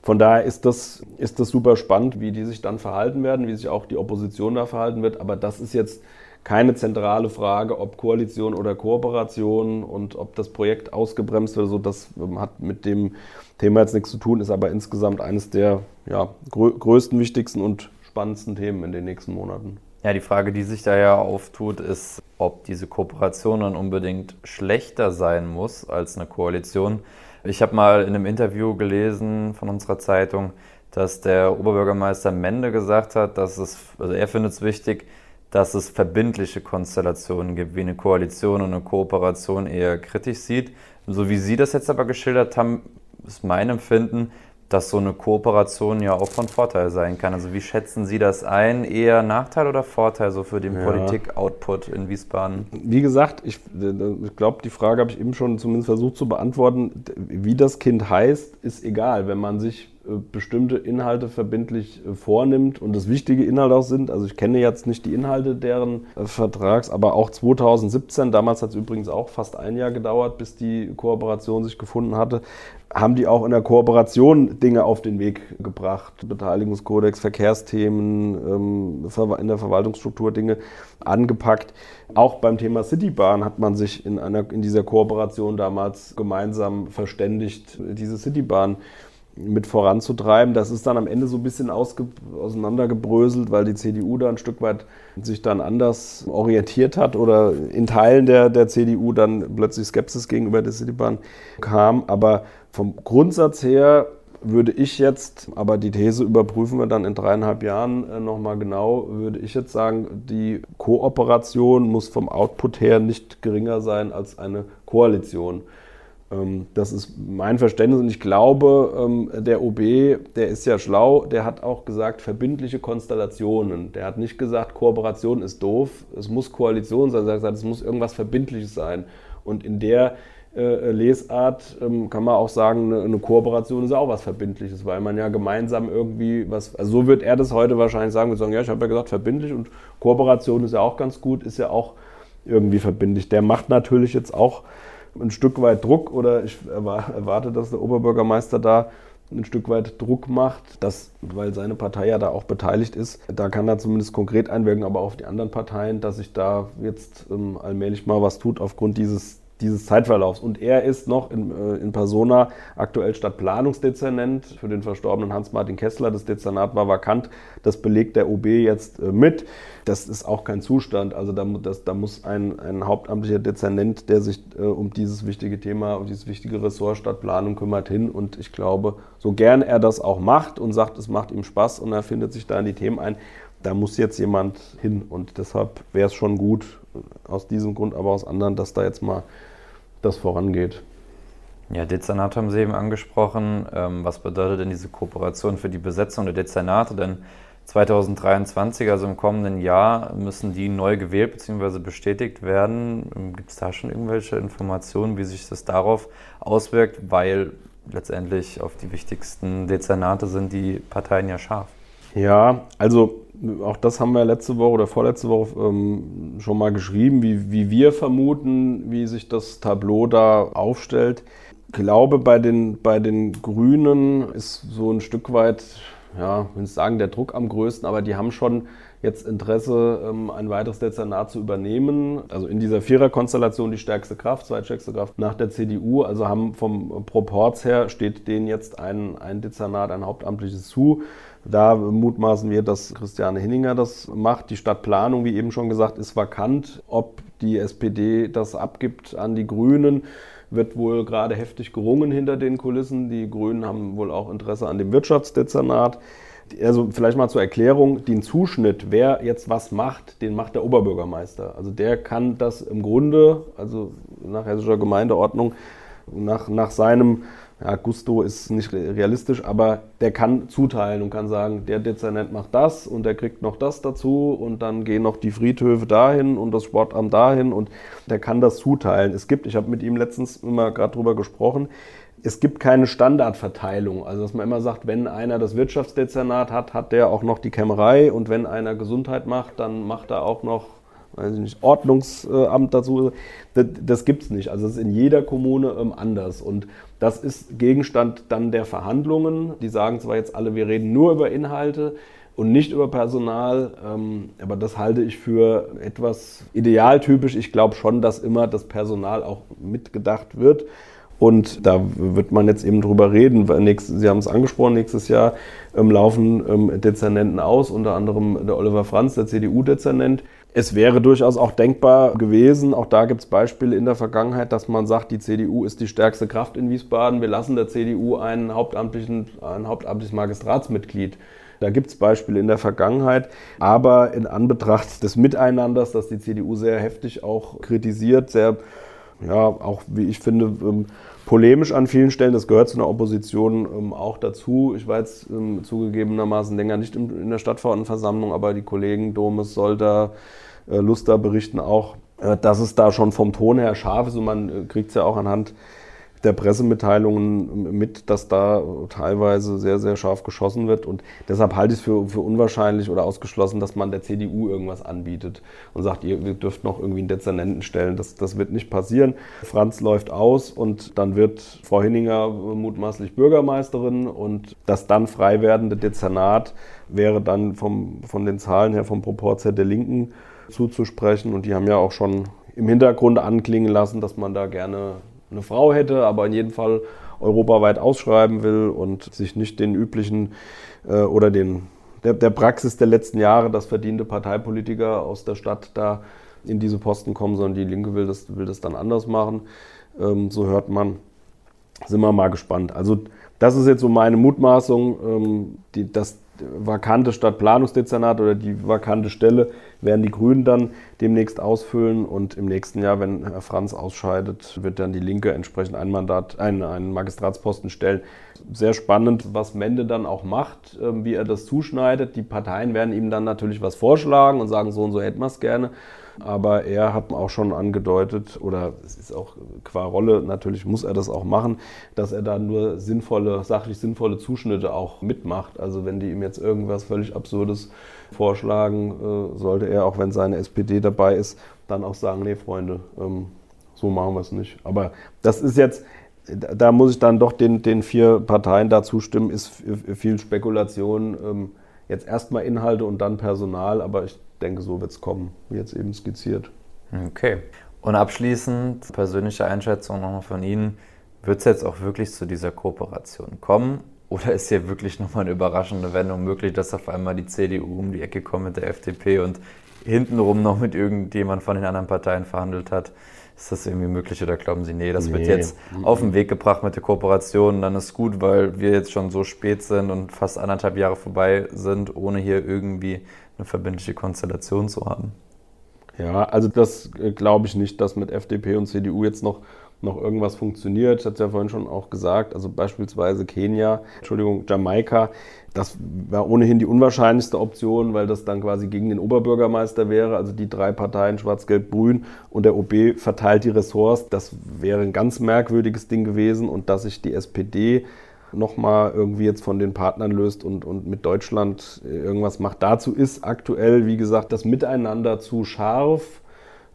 Von daher ist das, ist das super spannend, wie die sich dann verhalten werden, wie sich auch die Opposition da verhalten wird. Aber das ist jetzt keine zentrale Frage, ob Koalition oder Kooperation und ob das Projekt ausgebremst wird. So, das ähm, hat mit dem Thema jetzt nichts zu tun, ist aber insgesamt eines der ja, größten, wichtigsten und spannendsten Themen in den nächsten Monaten. Ja, die Frage, die sich da ja auftut, ist, ob diese Kooperation dann unbedingt schlechter sein muss als eine Koalition. Ich habe mal in einem Interview gelesen von unserer Zeitung, dass der Oberbürgermeister Mende gesagt hat, dass es, also er findet es wichtig, dass es verbindliche Konstellationen gibt, wie eine Koalition und eine Kooperation eher kritisch sieht. So wie Sie das jetzt aber geschildert haben, ist mein Empfinden, dass so eine Kooperation ja auch von Vorteil sein kann. Also wie schätzen Sie das ein? Eher Nachteil oder Vorteil so für den ja. Politik-Output in Wiesbaden? Wie gesagt, ich, ich glaube, die Frage habe ich eben schon zumindest versucht zu beantworten. Wie das Kind heißt, ist egal. Wenn man sich bestimmte Inhalte verbindlich äh, vornimmt und das wichtige Inhalte auch sind. Also ich kenne jetzt nicht die Inhalte deren äh, Vertrags, aber auch 2017, damals hat es übrigens auch fast ein Jahr gedauert, bis die Kooperation sich gefunden hatte, haben die auch in der Kooperation Dinge auf den Weg gebracht. Beteiligungskodex, Verkehrsthemen, ähm, in der Verwaltungsstruktur Dinge angepackt. Auch beim Thema Citybahn hat man sich in, einer, in dieser Kooperation damals gemeinsam verständigt, diese Citybahn mit voranzutreiben. Das ist dann am Ende so ein bisschen auseinandergebröselt, weil die CDU da ein Stück weit sich dann anders orientiert hat oder in Teilen der, der CDU dann plötzlich Skepsis gegenüber der Citybahn kam. Aber vom Grundsatz her würde ich jetzt, aber die These überprüfen wir dann in dreieinhalb Jahren äh, nochmal genau, würde ich jetzt sagen, die Kooperation muss vom Output her nicht geringer sein als eine Koalition. Ähm, das ist mein Verständnis und ich glaube, ähm, der OB, der ist ja schlau, der hat auch gesagt, verbindliche Konstellationen. Der hat nicht gesagt, Kooperation ist doof, es muss Koalition sein, er hat gesagt, es muss irgendwas Verbindliches sein. Und in der äh, Lesart ähm, kann man auch sagen, eine, Kooperation ist auch was Verbindliches, weil man ja gemeinsam irgendwie was, also so wird er das heute wahrscheinlich sagen, wir sagen, ja, ich habe ja gesagt verbindlich und Kooperation ist ja auch ganz gut, ist ja auch irgendwie verbindlich. Der macht natürlich jetzt auch ein Stück weit Druck oder ich erwarte, dass der Oberbürgermeister da ein Stück weit Druck macht, dass, weil seine Partei ja da auch beteiligt ist, da kann er zumindest konkret einwirken, aber auch auf die anderen Parteien, dass sich da jetzt ähm, allmählich mal was tut aufgrund dieses dieses Zeitverlaufs. Und er ist noch in, äh, in Persona aktuell Stadtplanungsdezernent für den verstorbenen Hans-Martin Kessler. Das Dezernat war vakant. Das belegt der OB jetzt äh, mit. Das ist auch kein Zustand. Also da, das, da muss ein, ein hauptamtlicher Dezernent, der sich äh, um dieses wichtige Thema, um dieses wichtige Ressort Stadtplanung kümmert, hin. Und ich glaube, so gern er das auch macht und sagt, es macht ihm Spaß und er findet sich da in die Themen ein, da muss jetzt jemand hin. Und deshalb wäre es schon gut, aus diesem Grund, aber aus anderen, dass da jetzt mal das vorangeht. Ja, Dezernat haben Sie eben angesprochen. Ähm, was bedeutet denn diese Kooperation für die Besetzung der Dezernate? Denn 2023, also im kommenden Jahr, müssen die neu gewählt bzw. bestätigt werden. Ähm, Gibt es da schon irgendwelche Informationen, wie sich das darauf auswirkt? Weil letztendlich auf die wichtigsten Dezernate sind die Parteien ja scharf. Ja, also auch das haben wir letzte Woche oder vorletzte Woche ähm, schon mal geschrieben, wie, wie wir vermuten, wie sich das Tableau da aufstellt. Ich glaube, bei den, bei den Grünen ist so ein Stück weit, ja, ich will sagen, der Druck am größten, aber die haben schon jetzt Interesse, ähm, ein weiteres Dezernat zu übernehmen. Also in dieser Viererkonstellation die stärkste Kraft, zweitstärkste Kraft nach der CDU. Also haben vom Proports her steht denen jetzt ein, ein Dezernat, ein hauptamtliches zu. Da mutmaßen wir, dass Christiane Hinninger das macht. Die Stadtplanung, wie eben schon gesagt, ist vakant. Ob die SPD das abgibt an die Grünen, wird wohl gerade heftig gerungen hinter den Kulissen. Die Grünen haben wohl auch Interesse an dem Wirtschaftsdezernat. Also vielleicht mal zur Erklärung, den Zuschnitt, wer jetzt was macht, den macht der Oberbürgermeister. Also der kann das im Grunde, also nach hessischer Gemeindeordnung, nach, nach seinem ja, Gusto ist nicht realistisch, aber der kann zuteilen und kann sagen, der Dezernent macht das und der kriegt noch das dazu und dann gehen noch die Friedhöfe dahin und das Sportamt dahin und der kann das zuteilen. Es gibt, ich habe mit ihm letztens immer gerade drüber gesprochen, es gibt keine Standardverteilung. Also, dass man immer sagt, wenn einer das Wirtschaftsdezernat hat, hat der auch noch die Kämmerei und wenn einer Gesundheit macht, dann macht er auch noch weiß ich nicht, Ordnungsamt dazu. Das, das gibt es nicht. Also es ist in jeder Kommune ähm, anders. Und das ist Gegenstand dann der Verhandlungen. Die sagen zwar jetzt alle, wir reden nur über Inhalte und nicht über Personal, ähm, aber das halte ich für etwas idealtypisch. Ich glaube schon, dass immer das Personal auch mitgedacht wird. Und da wird man jetzt eben drüber reden. Sie haben es angesprochen, nächstes Jahr ähm, laufen ähm, Dezernenten aus, unter anderem der Oliver Franz, der CDU-Dezernent. Es wäre durchaus auch denkbar gewesen, auch da gibt es Beispiele in der Vergangenheit, dass man sagt, die CDU ist die stärkste Kraft in Wiesbaden, wir lassen der CDU einen hauptamtlichen, ein hauptamtliches Magistratsmitglied. Da gibt es Beispiele in der Vergangenheit, aber in Anbetracht des Miteinanders, das die CDU sehr heftig auch kritisiert, sehr, ja, auch wie ich finde, ähm, polemisch an vielen Stellen. Das gehört zu einer Opposition ähm, auch dazu. Ich war jetzt ähm, zugegebenermaßen länger nicht in, in der Stadtverordnetenversammlung, aber die Kollegen Domes, Solter, äh, Luster berichten auch, äh, dass es da schon vom Ton her scharf ist und man äh, kriegt es ja auch anhand der Pressemitteilungen mit, dass da teilweise sehr, sehr scharf geschossen wird. Und deshalb halte ich es für, für unwahrscheinlich oder ausgeschlossen, dass man der CDU irgendwas anbietet und sagt, ihr, dürft noch irgendwie einen Dezernenten stellen. Das, das wird nicht passieren. Franz läuft aus und dann wird Frau Hinninger mutmaßlich Bürgermeisterin und das dann frei werdende Dezernat wäre dann vom, von den Zahlen her, vom Proporz her der Linken zuzusprechen. Und die haben ja auch schon im Hintergrund anklingen lassen, dass man da gerne eine Frau hätte, aber in jedem Fall europaweit ausschreiben will und sich nicht den üblichen äh, oder den, der, der, Praxis der letzten Jahre, dass verdiente Parteipolitiker aus der Stadt da in diese Posten kommen, sondern die Linke will das, will das dann anders machen. Ähm, so hört man. Sind wir mal gespannt. Also das ist jetzt so meine Mutmaßung, ähm, die, dass vakante Stadtplanungsdezernat oder die vakante Stelle werden die Grünen dann demnächst ausfüllen und im nächsten Jahr, wenn Herr Franz ausscheidet, wird dann die Linke entsprechend ein Mandat, einen, einen Magistratsposten stellen. Sehr spannend, was Mende dann auch macht, ähm, wie er das zuschneidet. Die Parteien werden ihm dann natürlich was vorschlagen und sagen, so und so hätten wir es gerne. Aber er hat auch schon angedeutet, oder es ist auch qua Rolle, natürlich muss er das auch machen, dass er da nur sinnvolle, sachlich sinnvolle Zuschnitte auch mitmacht. Also wenn die ihm jetzt irgendwas völlig Absurdes vorschlagen, äh, sollte er, auch wenn seine SPD dabei ist, dann auch sagen, nee, Freunde, ähm, so machen wir es nicht. Aber das ist jetzt, da muss ich dann doch den, den vier Parteien da zustimmen, ist viel Spekulation. Ähm, jetzt erstmal Inhalte und dann Personal, aber ich denke, so wird es kommen, wie jetzt eben skizziert. Okay. Und abschließend, persönliche Einschätzung nochmal von Ihnen, wird es jetzt auch wirklich zu dieser Kooperation kommen? Oder ist hier wirklich nochmal eine überraschende Wendung möglich, dass auf einmal die CDU um die Ecke kommt mit der FDP und hintenrum noch mit irgendjemand von den anderen Parteien verhandelt hat? Ist das irgendwie möglich oder glauben Sie, nee, das nee. wird jetzt auf den Weg gebracht mit der Kooperation, dann ist gut, weil wir jetzt schon so spät sind und fast anderthalb Jahre vorbei sind, ohne hier irgendwie eine verbindliche Konstellation zu haben? Ja, also das äh, glaube ich nicht, dass mit FDP und CDU jetzt noch noch irgendwas funktioniert. Ich hatte es ja vorhin schon auch gesagt, also beispielsweise Kenia, Entschuldigung, Jamaika, das war ohnehin die unwahrscheinlichste Option, weil das dann quasi gegen den Oberbürgermeister wäre, also die drei Parteien Schwarz-Gelb-Grün und der OB verteilt die Ressorts. Das wäre ein ganz merkwürdiges Ding gewesen und dass sich die SPD nochmal irgendwie jetzt von den Partnern löst und, und mit Deutschland irgendwas macht. Dazu ist aktuell, wie gesagt, das Miteinander zu scharf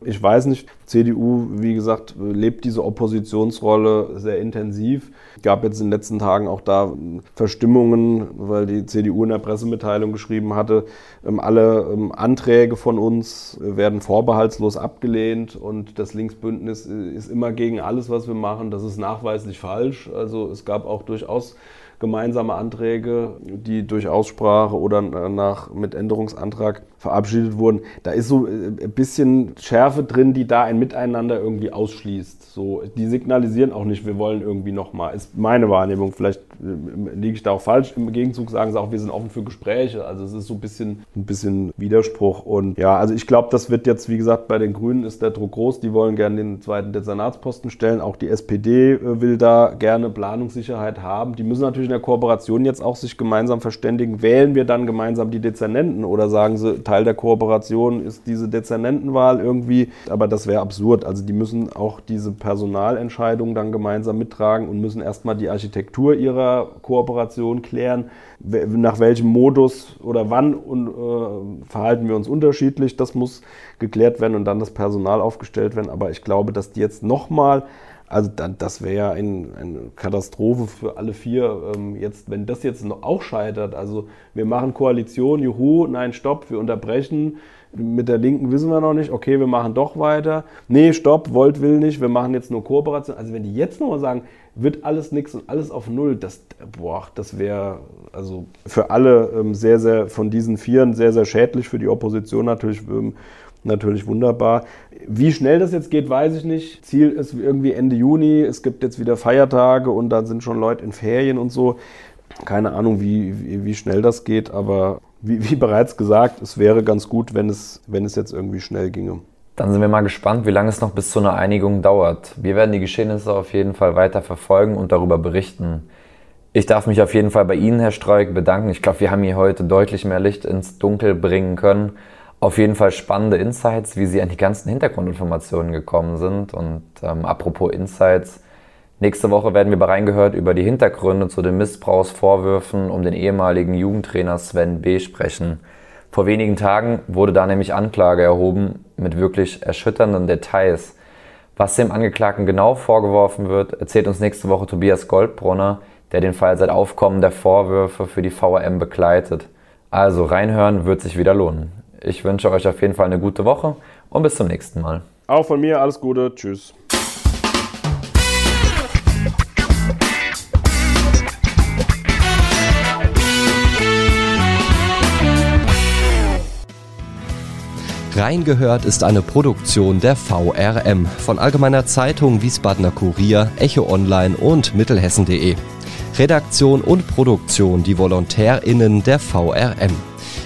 ich weiß nicht, CDU, wie gesagt, lebt diese Oppositionsrolle sehr intensiv. Es gab jetzt in den letzten Tagen auch da Verstimmungen, weil die CDU in der Pressemitteilung geschrieben hatte, ähm, alle ähm, Anträge von uns werden vorbehaltslos abgelehnt und das Linksbündnis ist immer gegen alles, was wir machen. Das ist nachweislich falsch. Also es gab auch durchaus gemeinsame Anträge, die durch Aussprache oder nach, mit Änderungsantrag verabschiedet wurden. Da ist so äh, ein bisschen Schärfe drin, die da ein Miteinander irgendwie ausschließt. So, die signalisieren auch nicht, wir wollen irgendwie nochmal. Ist meine Wahrnehmung. Vielleicht äh, liege ich da auch falsch. Im Gegenzug sagen sie auch, wir sind offen für Gespräche. Also es ist so ein bisschen, ein bisschen Widerspruch. Und ja, also ich glaube, das wird jetzt, wie gesagt, bei den Grünen ist der Druck groß. Die wollen gerne den zweiten Dezernatsposten stellen. Auch die SPD äh, will da gerne Planungssicherheit haben. Die müssen natürlich in der Kooperation jetzt auch sich gemeinsam verständigen. Wählen wir dann gemeinsam die Dezernenten oder sagen sie, Teil der Kooperation ist diese Dezernentenwahl irgendwie? Aber das wäre absurd. Also die müssen auch diese Personalentscheidungen dann gemeinsam mittragen und müssen erstmal die Architektur ihrer Kooperation klären. Nach welchem Modus oder wann und, äh, verhalten wir uns unterschiedlich? Das muss geklärt werden und dann das Personal aufgestellt werden. Aber ich glaube, dass die jetzt nochmal also das wäre ja ein, eine Katastrophe für alle vier. Ähm, jetzt, wenn das jetzt noch auch scheitert, also wir machen Koalition, juhu, nein, stopp, wir unterbrechen. Mit der Linken wissen wir noch nicht, okay, wir machen doch weiter. Nee, stopp, wollt, will nicht, wir machen jetzt nur Kooperation. Also wenn die jetzt nochmal sagen, wird alles nichts und alles auf Null, das, boah, das wäre also für alle ähm, sehr, sehr, von diesen Vieren sehr, sehr schädlich, für die Opposition natürlich ähm, natürlich wunderbar. Wie schnell das jetzt geht, weiß ich nicht. Ziel ist irgendwie Ende Juni. Es gibt jetzt wieder Feiertage und dann sind schon Leute in Ferien und so. Keine Ahnung, wie, wie, wie schnell das geht, aber wie, wie, bereits gesagt, es wäre ganz gut, wenn es, wenn es jetzt irgendwie schnell ginge. Dann sind wir mal gespannt, wie lange es noch bis zu einer Einigung dauert. Wir werden die Geschehnisse auf jeden Fall weiter verfolgen und darüber berichten. Ich darf mich auf jeden Fall bei Ihnen, Herr Streuk, bedanken. Ich glaube, wir haben hier heute deutlich mehr Licht ins Dunkel bringen können auf jeden Fall spannende Insights, wie Sie an die ganzen Hintergrundinformationen gekommen sind. Und ähm, apropos Insights, nächste Woche werden wir bei Reingehört über die Hintergründe zu den Missbrauchsvorwürfen um den ehemaligen Jugendtrainer Sven B. sprechen. Vor wenigen Tagen wurde da nämlich Anklage erhoben mit wirklich erschütternden Details. Was dem Angeklagten genau vorgeworfen wird, erzählt uns nächste Woche Tobias Goldbrunner, der den Fall seit Aufkommen der Vorwürfe für die VRM begleitet. Also reinhören wird sich wieder lohnen. Ich wünsche euch auf jeden Fall eine gute Woche und bis zum nächsten Mal. Auch von mir alles Gute. Tschüss. Reingehört ist eine Produktion der VRM von Allgemeiner Zeitung, Wiesbadener Kurier, Echo Online und Mittelhessen.de. Redaktion und Produktion die VolontärInnen der VRM.